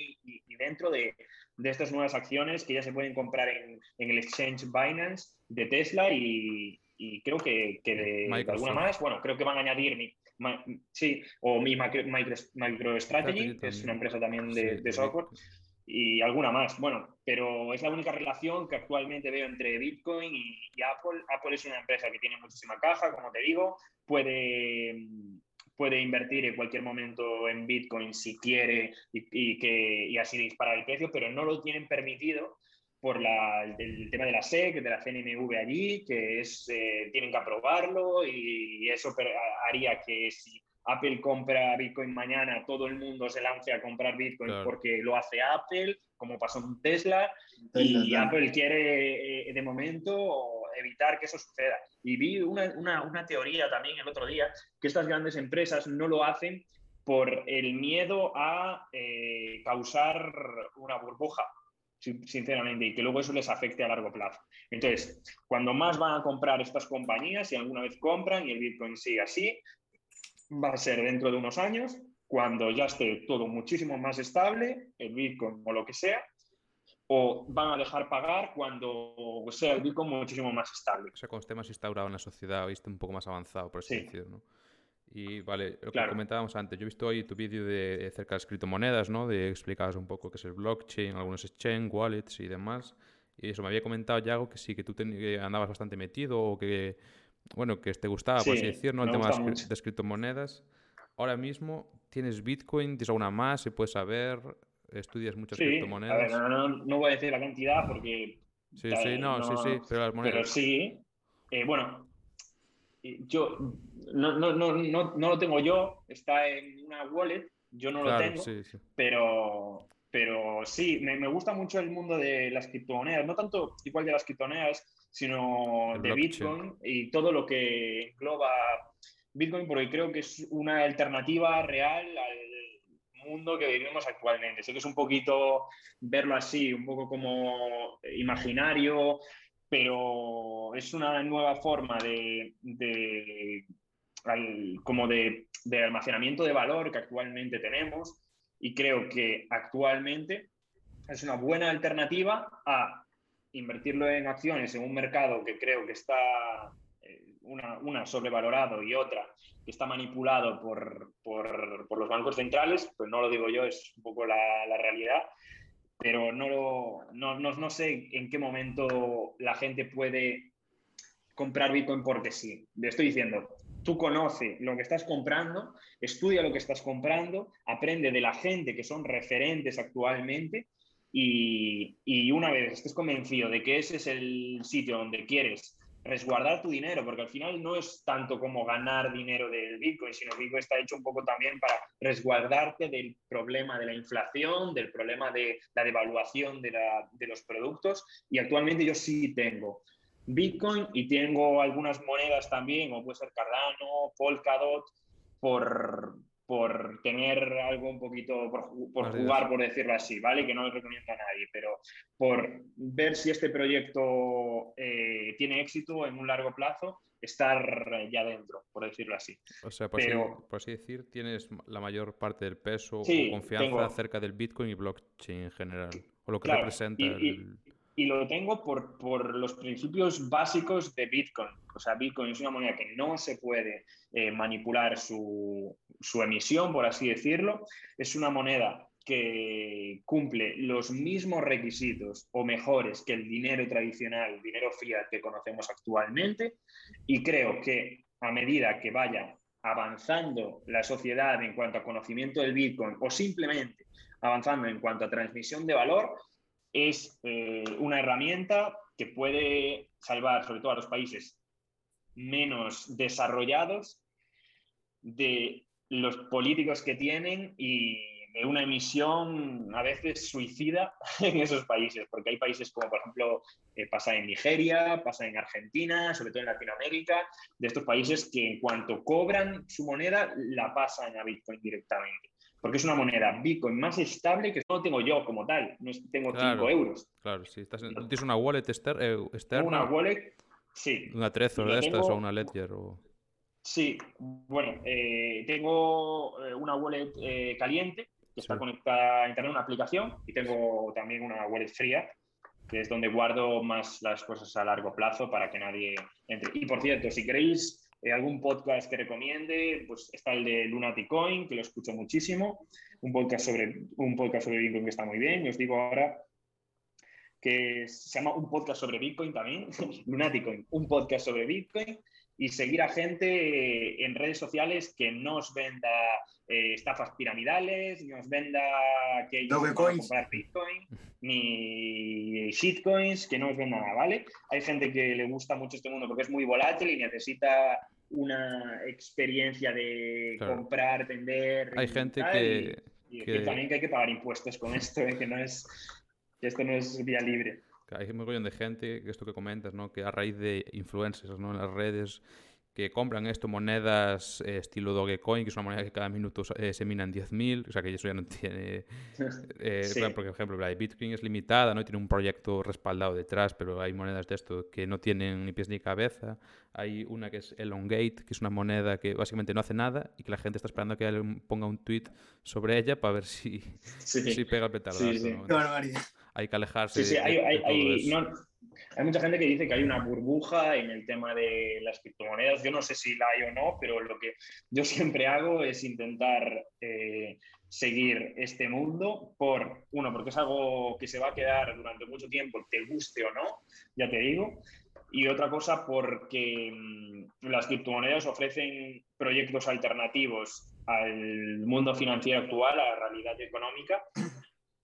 dentro de, de, estas nuevas acciones que ya se pueden comprar en, en el exchange Binance de Tesla y, y creo que, que de, alguna más, bueno, creo que van a añadir sí, o mi MicroStrategy, que es una empresa también de, de software y alguna más. Bueno, pero es la única relación que actualmente veo entre Bitcoin y, Apple. Apple es una empresa que tiene muchísima caja, como te digo, puede, puede invertir en cualquier momento en Bitcoin si quiere y, que, y así disparar el precio, pero no lo tienen permitido por la, el, tema de la SEC, de la CNMV allí, que es, eh, tienen que aprobarlo y eso haría que si Apple compra Bitcoin mañana, todo el mundo se lance a comprar Bitcoin porque lo hace Apple, como pasó con Tesla, y Apple quiere eh, de momento evitar que eso suceda. Y vi una, teoría también el otro día, que estas grandes empresas no lo hacen por el miedo a eh, causar una burbuja, sinceramente, y que luego eso les afecte a largo plazo. Entonces, cuando más van a comprar estas compañías, si alguna vez compran y el Bitcoin sigue así, va a ser dentro de unos años, cuando ya esté todo muchísimo más estable, el Bitcoin o lo que sea, o van a dejar pagar cuando sea el Bitcoin muchísimo más estable. O sea, cuando esté más instaurado en la sociedad, esté un poco más avanzado, por así decirlo, ¿no? Y vale, lo que comentábamos antes, yo he visto hoy tu vídeo de acerca de las criptomonedas, ¿no? De explicabas un poco qué es el blockchain, algunos exchange, wallets y demás. Y eso me había comentado Yago que sí, que tú andabas bastante metido o que, bueno, que te gustaba, por así decirlo, ¿no? El tema de las criptomonedas. Ahora mismo, ¿tienes Bitcoin? ¿Tienes alguna más? ¿Se puede saber? ¿Estudias muchas criptomonedas? A ver, no, no, voy a decir la cantidad porque... Sí, sí, no, sí, sí, pero las monedas... Pero sí, eh, bueno, yo no, no, no, no, no lo tengo yo, está en una wallet, yo no lo tengo, Pero, pero sí, me, me, gusta mucho el mundo de las criptomonedas, no tanto igual de las criptomonedas, sino de Bitcoin y todo lo que engloba Bitcoin, porque creo que es una alternativa real al mundo que vivimos actualmente. Sé que es un poquito verlo así, un poco como imaginario, pero es una nueva forma de, como de, almacenamiento de valor que actualmente tenemos y creo que actualmente es una buena alternativa a invertirlo en acciones en un mercado que creo que está eh, una, sobrevalorado y otra que está manipulado por, los bancos centrales, pues no lo digo yo, es un poco la, la realidad pero no, no, no, sé en qué momento la gente puede comprar Bitcoin porque sí. Le estoy diciendo, tú conoce lo que estás comprando, estudia lo que estás comprando, aprende de la gente que son referentes actualmente y, y una vez estés convencido de que ese es el sitio donde quieres resguardar tu dinero, porque al final no es tanto como ganar dinero del Bitcoin, sino que Bitcoin está hecho un poco también para resguardarte del problema de la inflación, del problema de la devaluación de, de los productos. Y actualmente yo sí tengo Bitcoin y tengo algunas monedas también, como puede ser Cardano, Polkadot, por, por tener algo un poquito, por, jugar, por decirlo así, ¿vale? Que no lo recomiendo a nadie, pero por ver si este proyecto eh, tiene éxito en un largo plazo, estar ya dentro, por decirlo así. O sea, por, así, decir, tienes la mayor parte del peso o confianza acerca del Bitcoin y blockchain en general, o lo que representa el y lo tengo por, por, los principios básicos de Bitcoin. O sea, Bitcoin es una moneda que no se puede eh, manipular su, su, emisión, por así decirlo. Es una moneda que cumple los mismos requisitos o mejores que el dinero tradicional, el dinero fiat que conocemos actualmente. Y creo que a medida que vaya avanzando la sociedad en cuanto a conocimiento del Bitcoin o simplemente avanzando en cuanto a transmisión de valor, es eh, una herramienta que puede salvar sobre todo a los países menos desarrollados de los políticos que tienen y de una emisión a veces suicida en esos países, porque hay países como por ejemplo eh, pasa en Nigeria, pasa en Argentina, sobre todo en Latinoamérica, de estos países que en cuanto cobran su moneda la pasan a Bitcoin directamente porque es una moneda Bitcoin más estable que no tengo yo como tal, no tengo 5 euros. Claro, si estás tienes una wallet eh, externa. Una wallet, sí. Una Trezor de estas o una Ledger o... Sí, bueno, eh, tengo eh, una wallet caliente que está conectada a internet, una aplicación, y tengo también una wallet fría, que es donde guardo más las cosas a largo plazo para que nadie entre. Y por cierto, si queréis eh, algún podcast que recomiende, pues está el de Lunatic Coin, que lo escucho muchísimo, un podcast sobre, un podcast sobre Bitcoin que está muy bien, y os digo ahora que se llama un podcast sobre Bitcoin también, Lunatic Coin, un podcast sobre Bitcoin, y seguir a gente en redes sociales que no os venda eh, estafas piramidales, ni os venda que van a comprar Bitcoin, ni shitcoins, que no os venda nada, ¿vale? Hay gente que le gusta mucho este mundo porque es muy volátil y necesita una experiencia de comprar, vender. Hay gente que, que... también que hay que pagar impuestos con esto, ¿eh? que no es que esto no es vía libre. Hay un montón de gente, esto que comentas, ¿no? que a raíz de influencers ¿no? en las redes que compran esto, monedas eh, estilo Dogecoin, que es una moneda que cada minuto eh, se minan 10.000, o sea que eso ya no tiene... Eh, sí. Por ejemplo, la de Bitcoin es limitada, ¿no? Tiene un proyecto respaldado detrás, pero hay monedas de esto que no tienen ni pies ni cabeza. Hay una que es Elongate, que es una moneda que básicamente no hace nada y que la gente está esperando a que alguien ponga un tweet sobre ella para ver si, si pega el petardazo. Hay que alejarse. Sí, sí, hay, hay, no, hay mucha gente que dice que hay una burbuja en el tema de las criptomonedas. Yo no sé si la hay o no, pero lo que yo siempre hago es intentar eh, seguir este mundo por, uno, porque es algo que se va a quedar durante mucho tiempo, te guste o no, ya te digo. Y otra cosa porque mm, las criptomonedas ofrecen proyectos alternativos al mundo financiero actual, a la realidad económica,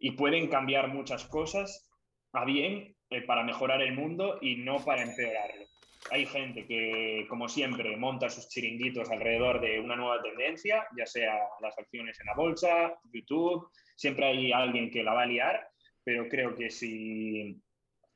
y pueden cambiar muchas cosas a bien eh, para mejorar el mundo y no para empeorarlo. Hay gente que, como siempre, monta sus chiringuitos alrededor de una nueva tendencia, ya sea las acciones en la bolsa, YouTube, siempre hay alguien que la va a liar, pero creo que si,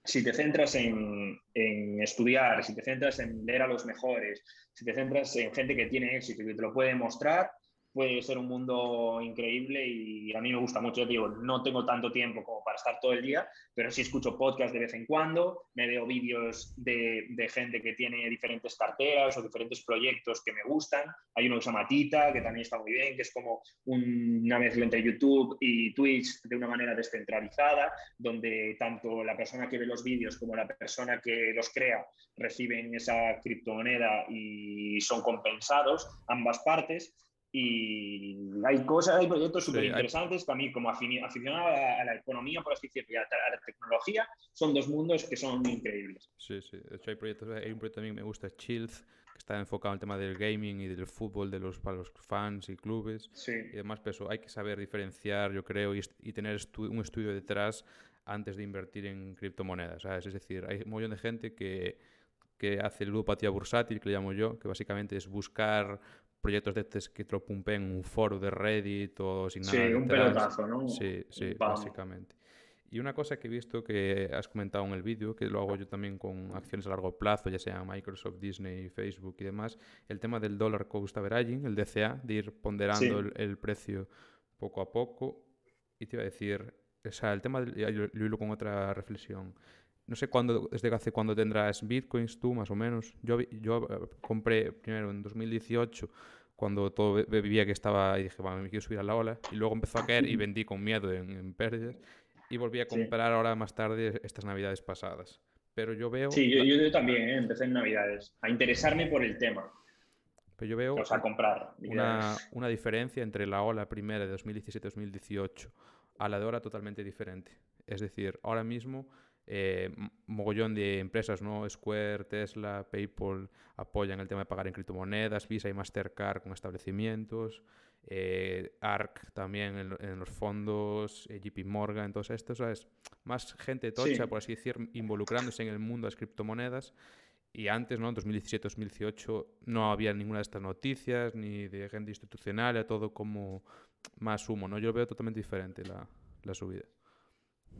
si te centras en, en estudiar, si te centras en leer a los mejores, si te centras en gente que tiene éxito y que te lo puede mostrar, puede ser un mundo increíble y a mí me gusta mucho. Yo digo, no tengo tanto tiempo como para estar todo el día, pero sí escucho podcast de vez en cuando, me veo vídeos de, de gente que tiene diferentes carteras o diferentes proyectos que me gustan. Hay uno que se llama Tita, que también está muy bien, que es como una mezcla entre YouTube y Twitch de una manera descentralizada, donde tanto la persona que ve los vídeos como la persona que los crea reciben esa criptomoneda y son compensados, ambas partes y hay cosas, hay proyectos súper interesantes que a mí, como aficionado a, la economía, por así decirlo, y a, la tecnología, son dos mundos que son increíbles. Sí, sí. De hecho, hay proyectos, hay un proyecto también me gusta, Chills, que está enfocado en el tema del gaming y del fútbol de los, para los fans y clubes. Sí. Y demás, pero hay que saber diferenciar, yo creo, y, y tener un estudio detrás antes de invertir en criptomonedas. ¿sabes? Es decir, hay un montón de gente que que hace ludopatía bursátil, que le llamo yo, que básicamente es buscar proyectos de estos que te en un foro de Reddit o sin nada. Sí, un pelotazo, ¿no? Sí, sí, básicamente. Y una cosa que he visto que has comentado en el vídeo, que lo hago yo también con acciones a largo plazo, ya sea Microsoft, Disney, Facebook y demás, el tema del dollar cost averaging, el DCA, de ir ponderando el, precio poco a poco. Y te iba a decir, o sea, el tema, del, lo hilo con otra reflexión. No sé cuándo, desde hace cuándo tendrás bitcoins tú, más o menos. Yo, yo eh, compré primero en 2018, cuando todo vivía que estaba, y dije, bueno, me quiero subir a la ola. Y luego empezó a caer y vendí con miedo en, pérdidas. Y volví a comprar ahora más tarde estas navidades pasadas. Pero yo veo... Sí, yo, yo también ¿eh? empecé en navidades, a interesarme por el tema. Pero yo veo o sea, comprar, una, una, diferencia entre la ola primera de 2017-2018 a la de ahora totalmente diferente. Es decir, ahora mismo eh, mogollón de empresas, ¿no? Square, Tesla, PayPal apoyan el tema de pagar en criptomonedas, Visa y Mastercard con establecimientos, eh, ARC también en, los fondos, eh, JP Morgan, todos estos, ¿sabes? Más gente tocha, por así decir, involucrándose en el mundo de las criptomonedas. Y antes, ¿no? En 2017-2018 no había ninguna de estas noticias, ni de gente institucional, era todo como más humo, ¿no? Yo lo veo totalmente diferente la, la subida.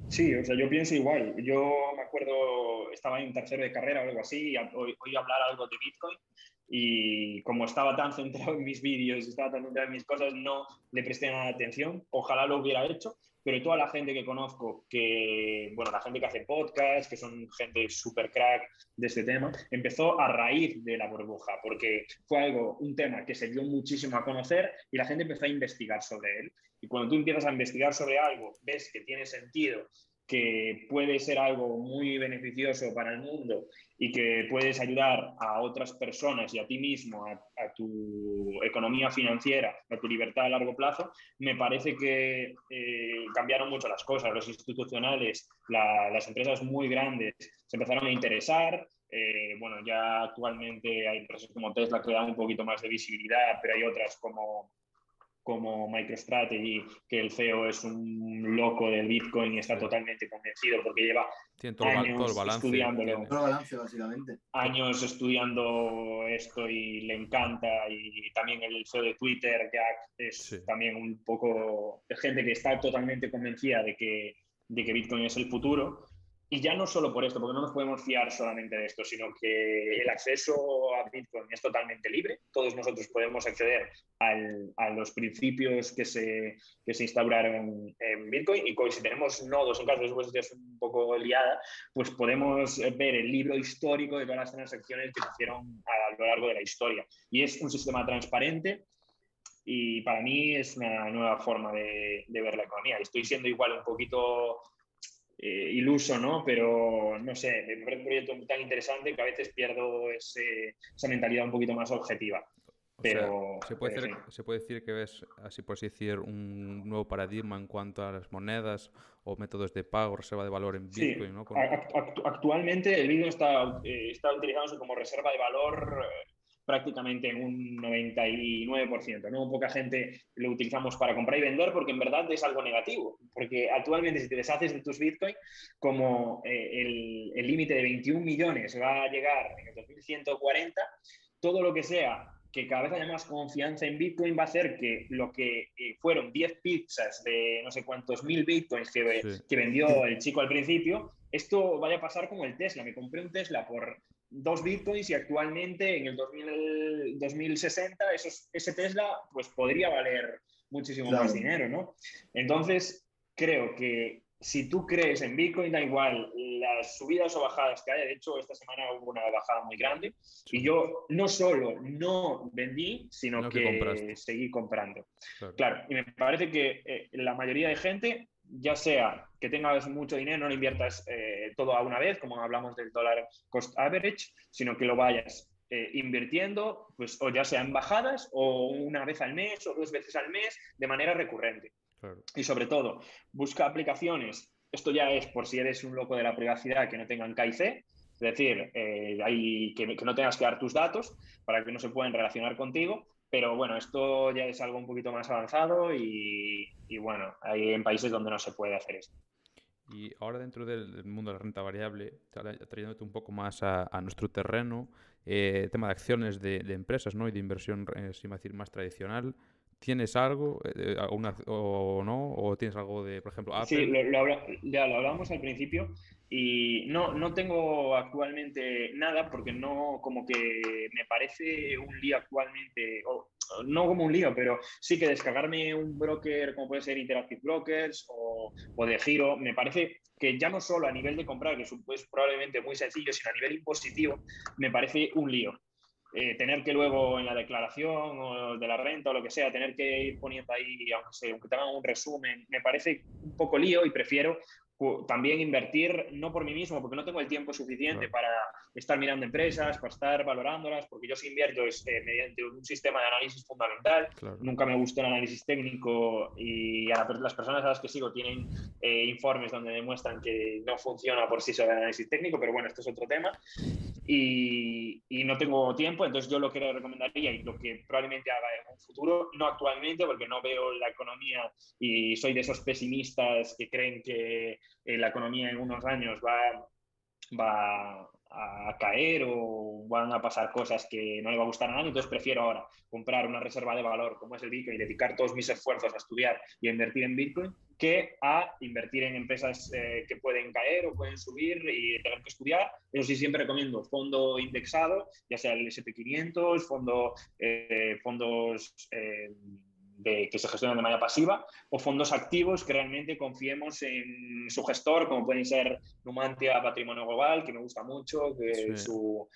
Sí, o sea, yo pienso igual. Yo me acuerdo, estaba en tercero de carrera o algo así, y oí hablar algo de Bitcoin y como estaba tan centrado en mis vídeos, estaba tan centrado en mis cosas, no le presté nada de atención. Ojalá lo hubiera hecho, pero toda la gente que conozco, que, bueno, la gente que hace podcast, que son gente súper crack de este tema, empezó a raíz de la burbuja, porque fue algo, un tema que se dio muchísimo a conocer y la gente empezó a investigar sobre él. Y cuando tú empiezas a investigar sobre algo, ves que tiene sentido que puede ser algo muy beneficioso para el mundo y que puedes ayudar a otras personas y a ti mismo, a, tu economía financiera, a tu libertad a largo plazo, me parece que eh, cambiaron mucho las cosas. Los institucionales, las empresas muy grandes se empezaron a interesar. Eh, bueno, ya actualmente hay empresas como Tesla que dan un poquito más de visibilidad, pero hay otras como como MicroStrategy, que el CEO es un loco del Bitcoin y está totalmente convencido porque lleva años estudiándolo. Años estudiando esto y le encanta. Y también el CEO de Twitter, Jack, es también un poco de gente que está totalmente convencida de que, de que Bitcoin es el futuro. Y ya no solo por esto, porque no nos podemos fiar solamente de esto, sino que el acceso a Bitcoin es totalmente libre. Todos nosotros podemos acceder a los principios que se, que se instauraron en Bitcoin y si tenemos nodos, en caso de que es un poco liada, pues podemos ver el libro histórico de todas las transacciones que se hicieron a lo largo de la historia. Y es un sistema transparente y para mí es una nueva forma de, de ver la economía. Estoy siendo igual un poquito eh, iluso, ¿no? Pero no sé, me parece un proyecto tan interesante que a veces pierdo esa mentalidad un poquito más objetiva. Pero, ¿se, puede decir, ¿se, puede decir, que ves, así por así decir, un nuevo paradigma en cuanto a las monedas o métodos de pago, reserva de valor en Bitcoin? ¿no? actualmente el Bitcoin está, eh, está utilizándose como reserva de valor eh, prácticamente en un 99%. ¿no? Poca gente lo utilizamos para comprar y vender porque en verdad es algo negativo. Porque actualmente si te deshaces de tus Bitcoin, como eh, el límite de 21 millones va a llegar en el 2140, todo lo que sea que cada vez haya más confianza en Bitcoin va a hacer que lo que eh, fueron 10 pizzas de no sé cuántos mil Bitcoins que, que vendió el chico al principio, esto vaya a pasar como el Tesla. Me compré un Tesla por dos bitcoins y actualmente en el 2060 esos, ese Tesla pues podría valer muchísimo más dinero, ¿no? Entonces, creo que si tú crees en Bitcoin, da igual las subidas o bajadas que haya. De hecho, esta semana hubo una bajada muy grande y yo no solo no vendí, sino que, seguí comprando. Claro. y me parece que eh, la mayoría de gente ya sea que tengas mucho dinero, no lo inviertas eh, todo a una vez, como hablamos del dólar cost average, sino que lo vayas eh, invirtiendo, pues o ya sea en bajadas o una vez al mes o dos veces al mes de manera recurrente. Y sobre todo, busca aplicaciones, esto ya es por si eres un loco de la privacidad que no tengan KIC, es decir, eh, hay, que, que no tengas que dar tus datos para que no se puedan relacionar contigo, pero bueno, esto ya es algo un poquito más avanzado y, bueno, hay en países donde no se puede hacer esto. Y ahora dentro del mundo de la renta variable, trayéndote un poco más a, nuestro terreno, eh, tema de acciones de, empresas ¿no? y de inversión, eh, decir, más tradicional, ¿tienes algo eh, o no? ¿O tienes algo de, por ejemplo, Apple? Sí, ya lo hablábamos al principio y no, no tengo actualmente nada porque no, como que me parece un lío actualmente, o, no como un lío, pero sí que descargarme un broker como puede ser Interactive Brokers o, o de Giro, me parece que ya no solo a nivel de comprar, que es probablemente muy sencillo, sino a nivel impositivo, me parece un lío. Eh, tener que luego en la declaración o de la renta o lo que sea, tener que ir poniendo ahí, aunque, sea, aunque un resumen, me parece un poco lío y prefiero también invertir, no por mí mismo, porque no tengo el tiempo suficiente para estar mirando empresas, para estar valorándolas, porque yo si invierto es eh, mediante un sistema de análisis fundamental. Nunca me gustó el análisis técnico y a las personas a las que sigo tienen eh, informes donde demuestran que no funciona por sí solo el análisis técnico, pero bueno, esto es otro tema. Y, y, no tengo tiempo, entonces yo lo que le recomendaría y lo que probablemente haga en un futuro, no actualmente, porque no veo la economía y soy de esos pesimistas que creen que eh, la economía en unos años va, va a caer o van a pasar cosas que no le va a gustar a nadie, entonces prefiero ahora comprar una reserva de valor como es el Bitcoin y dedicar todos mis esfuerzos a estudiar y a invertir en Bitcoin que a invertir en empresas eh, que pueden caer o pueden subir y tener que estudiar. Eso sí, siempre recomiendo fondo indexado, ya sea el SP500, fondo, eh, fondos de, que se gestionan de manera pasiva o fondos activos que realmente confiemos en su gestor, como pueden ser Numantia Patrimonio Global, que me gusta mucho, que su,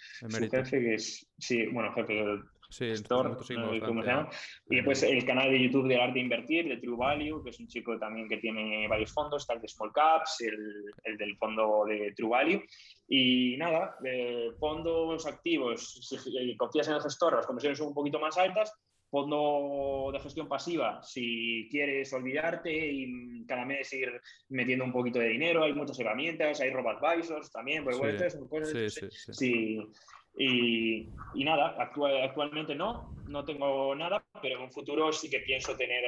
jefe, que es, sí, bueno, jefe Sí, gestor, ¿cómo se llama? Y después el canal de YouTube de Arte Invertir, de True Value, que es un chico también que tiene varios fondos, tal de Small Caps, el, el del fondo de True Value. Y nada, fondos activos, si confías en el gestor, las comisiones son un poquito más altas, fondo de gestión pasiva, si quieres olvidarte y cada mes ir metiendo un poquito de dinero, hay muchas herramientas, hay robo-advisors también, pues bueno, son cosas. Sí, sí, sí. Y, y, nada, actualmente no, no tengo nada, pero en un futuro sí que pienso tener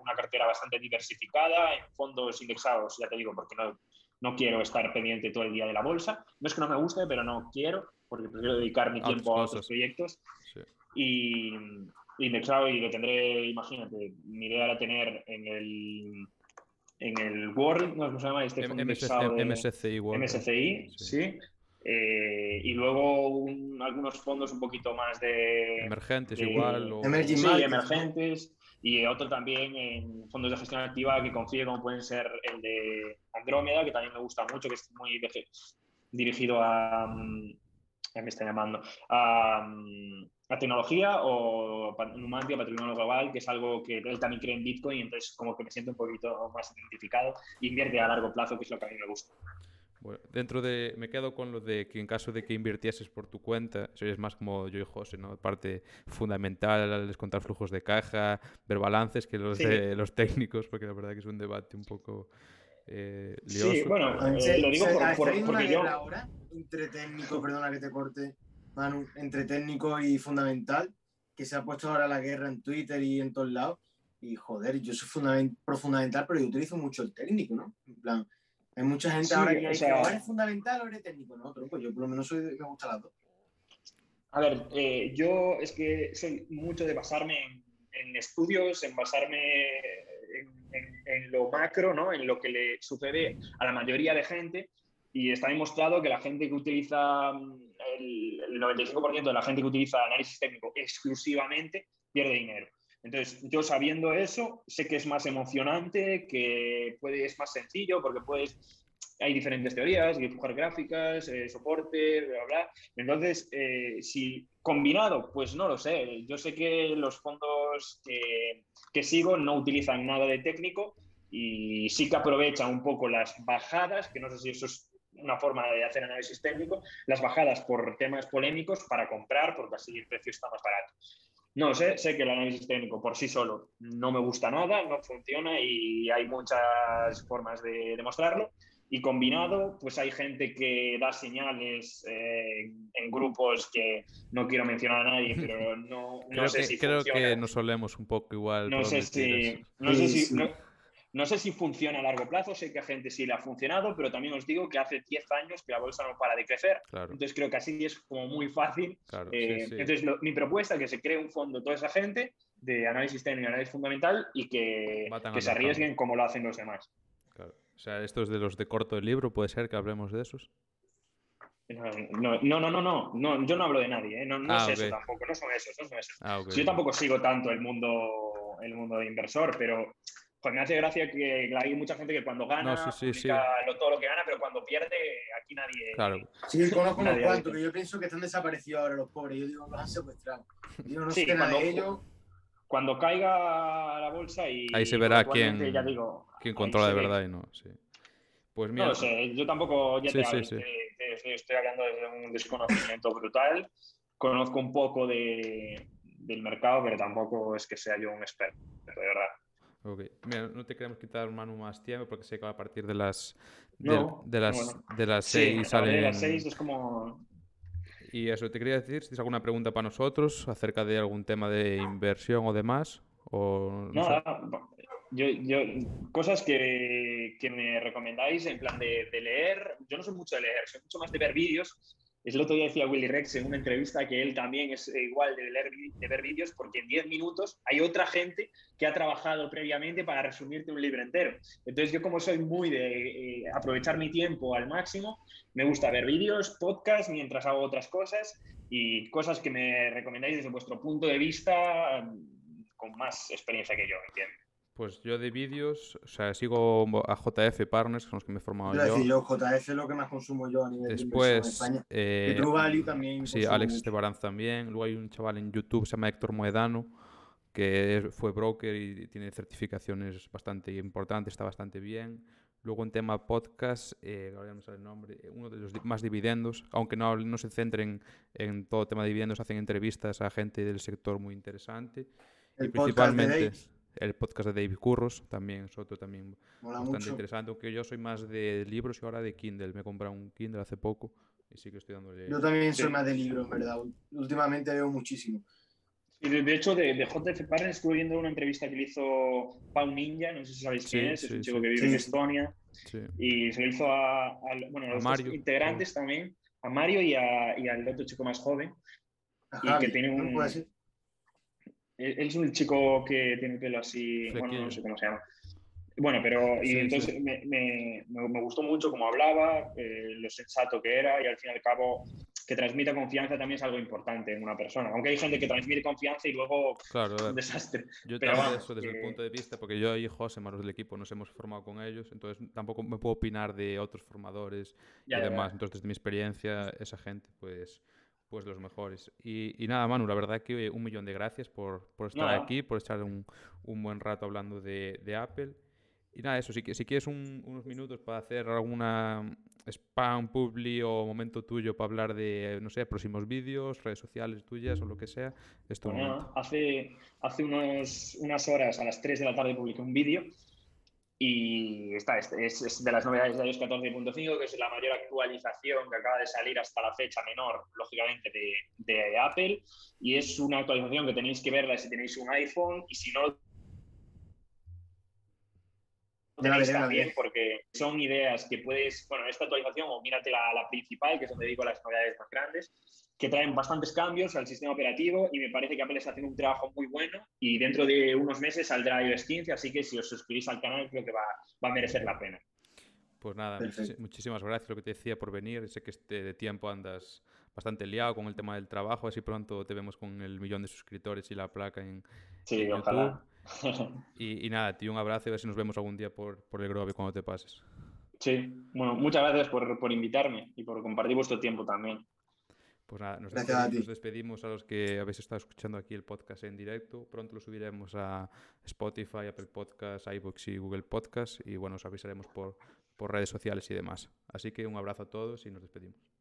una cartera bastante diversificada en fondos indexados, ya te digo, porque no, no quiero estar pendiente todo el día de la bolsa. No es que no me guste, pero no quiero, porque prefiero dedicar mi tiempo a otros proyectos. Y, indexado y lo tendré, imagínate, mi idea era tener en el en el World, no ¿cómo se llama? Este fondo de, MSCI World. MSCI, sí. Eh, y luego algunos fondos un poquito más de... Emergentes igual. O... sí, emergentes. Y otro también en fondos de gestión activa que confíe, como pueden ser el de Andrómeda, que también me gusta mucho, que es muy dirigido a... Ya me está llamando. A, a tecnología o Numantia, patrimonio global, que es algo que él también cree en Bitcoin, entonces como que me siento un poquito más identificado, invierte a largo plazo, que es lo que a mí me gusta. Bueno, dentro de, me quedo con lo de que en caso de que invirtieses por tu cuenta, es más como yo y José, ¿no? Parte fundamental es contar flujos de caja, ver balances que los de los técnicos, porque la verdad que es un debate un poco eh. Sí, bueno, eh, lo digo por, por, porque yo... Ahora, entre técnicos, perdona que te corte, Manu, entre técnico y fundamental, que se ha puesto ahora la guerra en Twitter y en todos lados. Y joder, yo soy fundament pro fundamental, pero yo utilizo mucho el técnico, ¿no? En plan, hay mucha gente ahora que dice, o eres fundamental o eres técnico, ¿no? pues yo por lo menos soy, me gusta las dos. A ver, eh, yo es que soy mucho de basarme en, estudios, en basarme en, lo macro, ¿no? En lo que le sucede a la mayoría de gente. Y está demostrado que la gente que utiliza el, 95% de la gente que utiliza análisis técnico exclusivamente pierde dinero. Entonces, yo sabiendo eso, sé que es más emocionante, que puede, es más sencillo, porque puedes, hay diferentes teorías, dibujar gráficas, eh, soporte, bla, bla. Entonces, eh, si combinado, pues no lo sé. Yo sé que los fondos que, que sigo no utilizan nada de técnico y sí que aprovechan un poco las bajadas, que no sé si eso es una forma de hacer análisis técnico, las bajadas por temas polémicos para comprar, porque así el precio está más barato. No sé, sé que el análisis técnico por sí solo no me gusta nada, no funciona y hay muchas formas de demostrarlo. Y combinado, pues hay gente que da señales eh, en grupos que no quiero mencionar a nadie, pero no, no sé si Creo que nos solemos un poco igual. No sé si, no sé si, no sé si funciona a largo plazo, sé que a gente sí le ha funcionado, pero también os digo que hace 10 años que la bolsa no para de crecer. Entonces creo que así es como muy fácil. Eh, entonces mi propuesta es que se cree un fondo toda esa gente de análisis técnico y análisis fundamental y que, que se arriesguen como lo hacen los demás. O sea, estos de los de corto del libro, ¿puede ser que hablemos de esos? No, no, no, no, no, yo no hablo de nadie, ¿eh? no, no ah, es eso tampoco, no son esos, no son esos. Ah, yo tampoco sigo tanto el mundo, el mundo de inversor, pero pues me hace gracia que hay mucha gente que cuando gana todo lo que gana, pero cuando pierde, aquí nadie. Claro. Sí, conozco unos cuantos que yo pienso que están desaparecidos ahora los pobres. Yo digo, los han secuestrado. Yo no sé nada de ellos. Cuando caiga la bolsa y. Ahí se verá quién, quién controla de verdad y no. Sí. Pues mira, no sé, yo tampoco ya te, estoy hablando desde un desconocimiento brutal. Conozco un poco de, del mercado, pero tampoco es que sea yo un experto, de verdad. Ok. Mira, no te queremos quitar, Manu, más tiempo porque sé que a partir de las de, de las de las seis salen... De las seis es como... Y eso, te quería decir si tienes alguna pregunta para nosotros acerca de algún tema de inversión o demás. O, no, yo, yo, cosas que, que, me recomendáis en plan de, de, leer. Yo no soy mucho de leer, soy mucho más de ver vídeos el otro día decía Willy Rex en una entrevista que él también es igual de, leer, de ver vídeos porque en 10 minutos hay otra gente que ha trabajado previamente para resumirte un libro entero. Entonces yo como soy muy de eh, aprovechar mi tiempo al máximo, me gusta ver vídeos, podcasts mientras hago otras cosas y cosas que me recomendáis desde vuestro punto de vista mm, con más experiencia que yo, ¿entiendes? Pues yo de vídeos, o sea, sigo a JF Partners, que son los que me he formado yo. Decir, yo JF es lo que más consumo yo a nivel Después, de en España. Eh, True Value también. Sí, Alex Estebaranz también. Luego hay un chaval en YouTube, se llama Héctor Moedano, que fue broker y tiene certificaciones bastante importantes, está bastante bien. Luego en tema podcast, eh, ahora no sale el nombre, uno de los más dividendos, aunque no, no se centren en todo tema de dividendos, hacen entrevistas a gente del sector muy interesante. El y principalmente el podcast de David Curros también es otro también bastante interesante, aunque yo soy más de libros y ahora de Kindle. Me he comprado un Kindle hace poco y sí que estoy dándole... Yo también soy más de libros, en verdad. Últimamente leo muchísimo. Y de, hecho, de, de, JF Partners estuve viendo una entrevista que le hizo Pau Ninja, no sé si sabéis quién es, es un chico que vive en Estonia. Y se lo hizo a, bueno, los Mario, integrantes también, a Mario y, a, y, al otro chico más joven. y que tiene un, él es un chico que tiene pelo así, bueno, no sé cómo se llama. Bueno, pero y entonces Me, me, me, gustó mucho cómo hablaba, eh, lo sensato que era y al fin y al cabo que transmita confianza también es algo importante en una persona. Aunque hay gente que transmite confianza y luego claro, un desastre. Yo te eso desde el punto de vista, porque yo y José, más del equipo, nos hemos formado con ellos, entonces tampoco me puedo opinar de otros formadores y demás. Entonces, desde mi experiencia, esa gente, pues pues los mejores. Y, y, nada, Manu, la verdad que un millón de gracias por, por estar aquí, por estar un, un, buen rato hablando de, de Apple. Y nada, eso, si, si quieres unos minutos para hacer alguna spam, publi o momento tuyo para hablar de, no sé, próximos vídeos, redes sociales tuyas o lo que sea, esto hace, hace unos, unas horas, a las 3 de la tarde, publiqué un vídeo y está, es, es, de las novedades de iOS 14.5, que es la mayor actualización que acaba de salir hasta la fecha menor, lógicamente, de, de Apple. Y es una actualización que tenéis que verla si tenéis un iPhone y si no tenéis también, porque son ideas que puedes, bueno, esta actualización, o mírate la, la, principal, que es donde digo las novedades más grandes, que traen bastantes cambios al sistema operativo y me parece que Apple está haciendo un trabajo muy bueno y dentro de unos meses saldrá iOS 15, así que si os suscribís al canal creo que va, va a merecer la pena. Pues nada, muchísimas gracias lo que te decía por venir. Sé que este de tiempo andas bastante liado con el tema del trabajo, así pronto te vemos con el millón de suscriptores y la placa en, sí, ojalá. Y, nada, tío, un abrazo y a ver si nos vemos algún día por, por el Grove cuando te pases. Sí, bueno, muchas gracias por, por invitarme y por compartir vuestro tiempo también. Pues nada, nos despedimos, nos despedimos, a los que habéis estado escuchando aquí el podcast en directo. Pronto lo subiremos a Spotify, Apple Podcasts, iBooks y Google Podcasts. Y bueno, os avisaremos por, por redes sociales y demás. Así que un abrazo a todos y nos despedimos.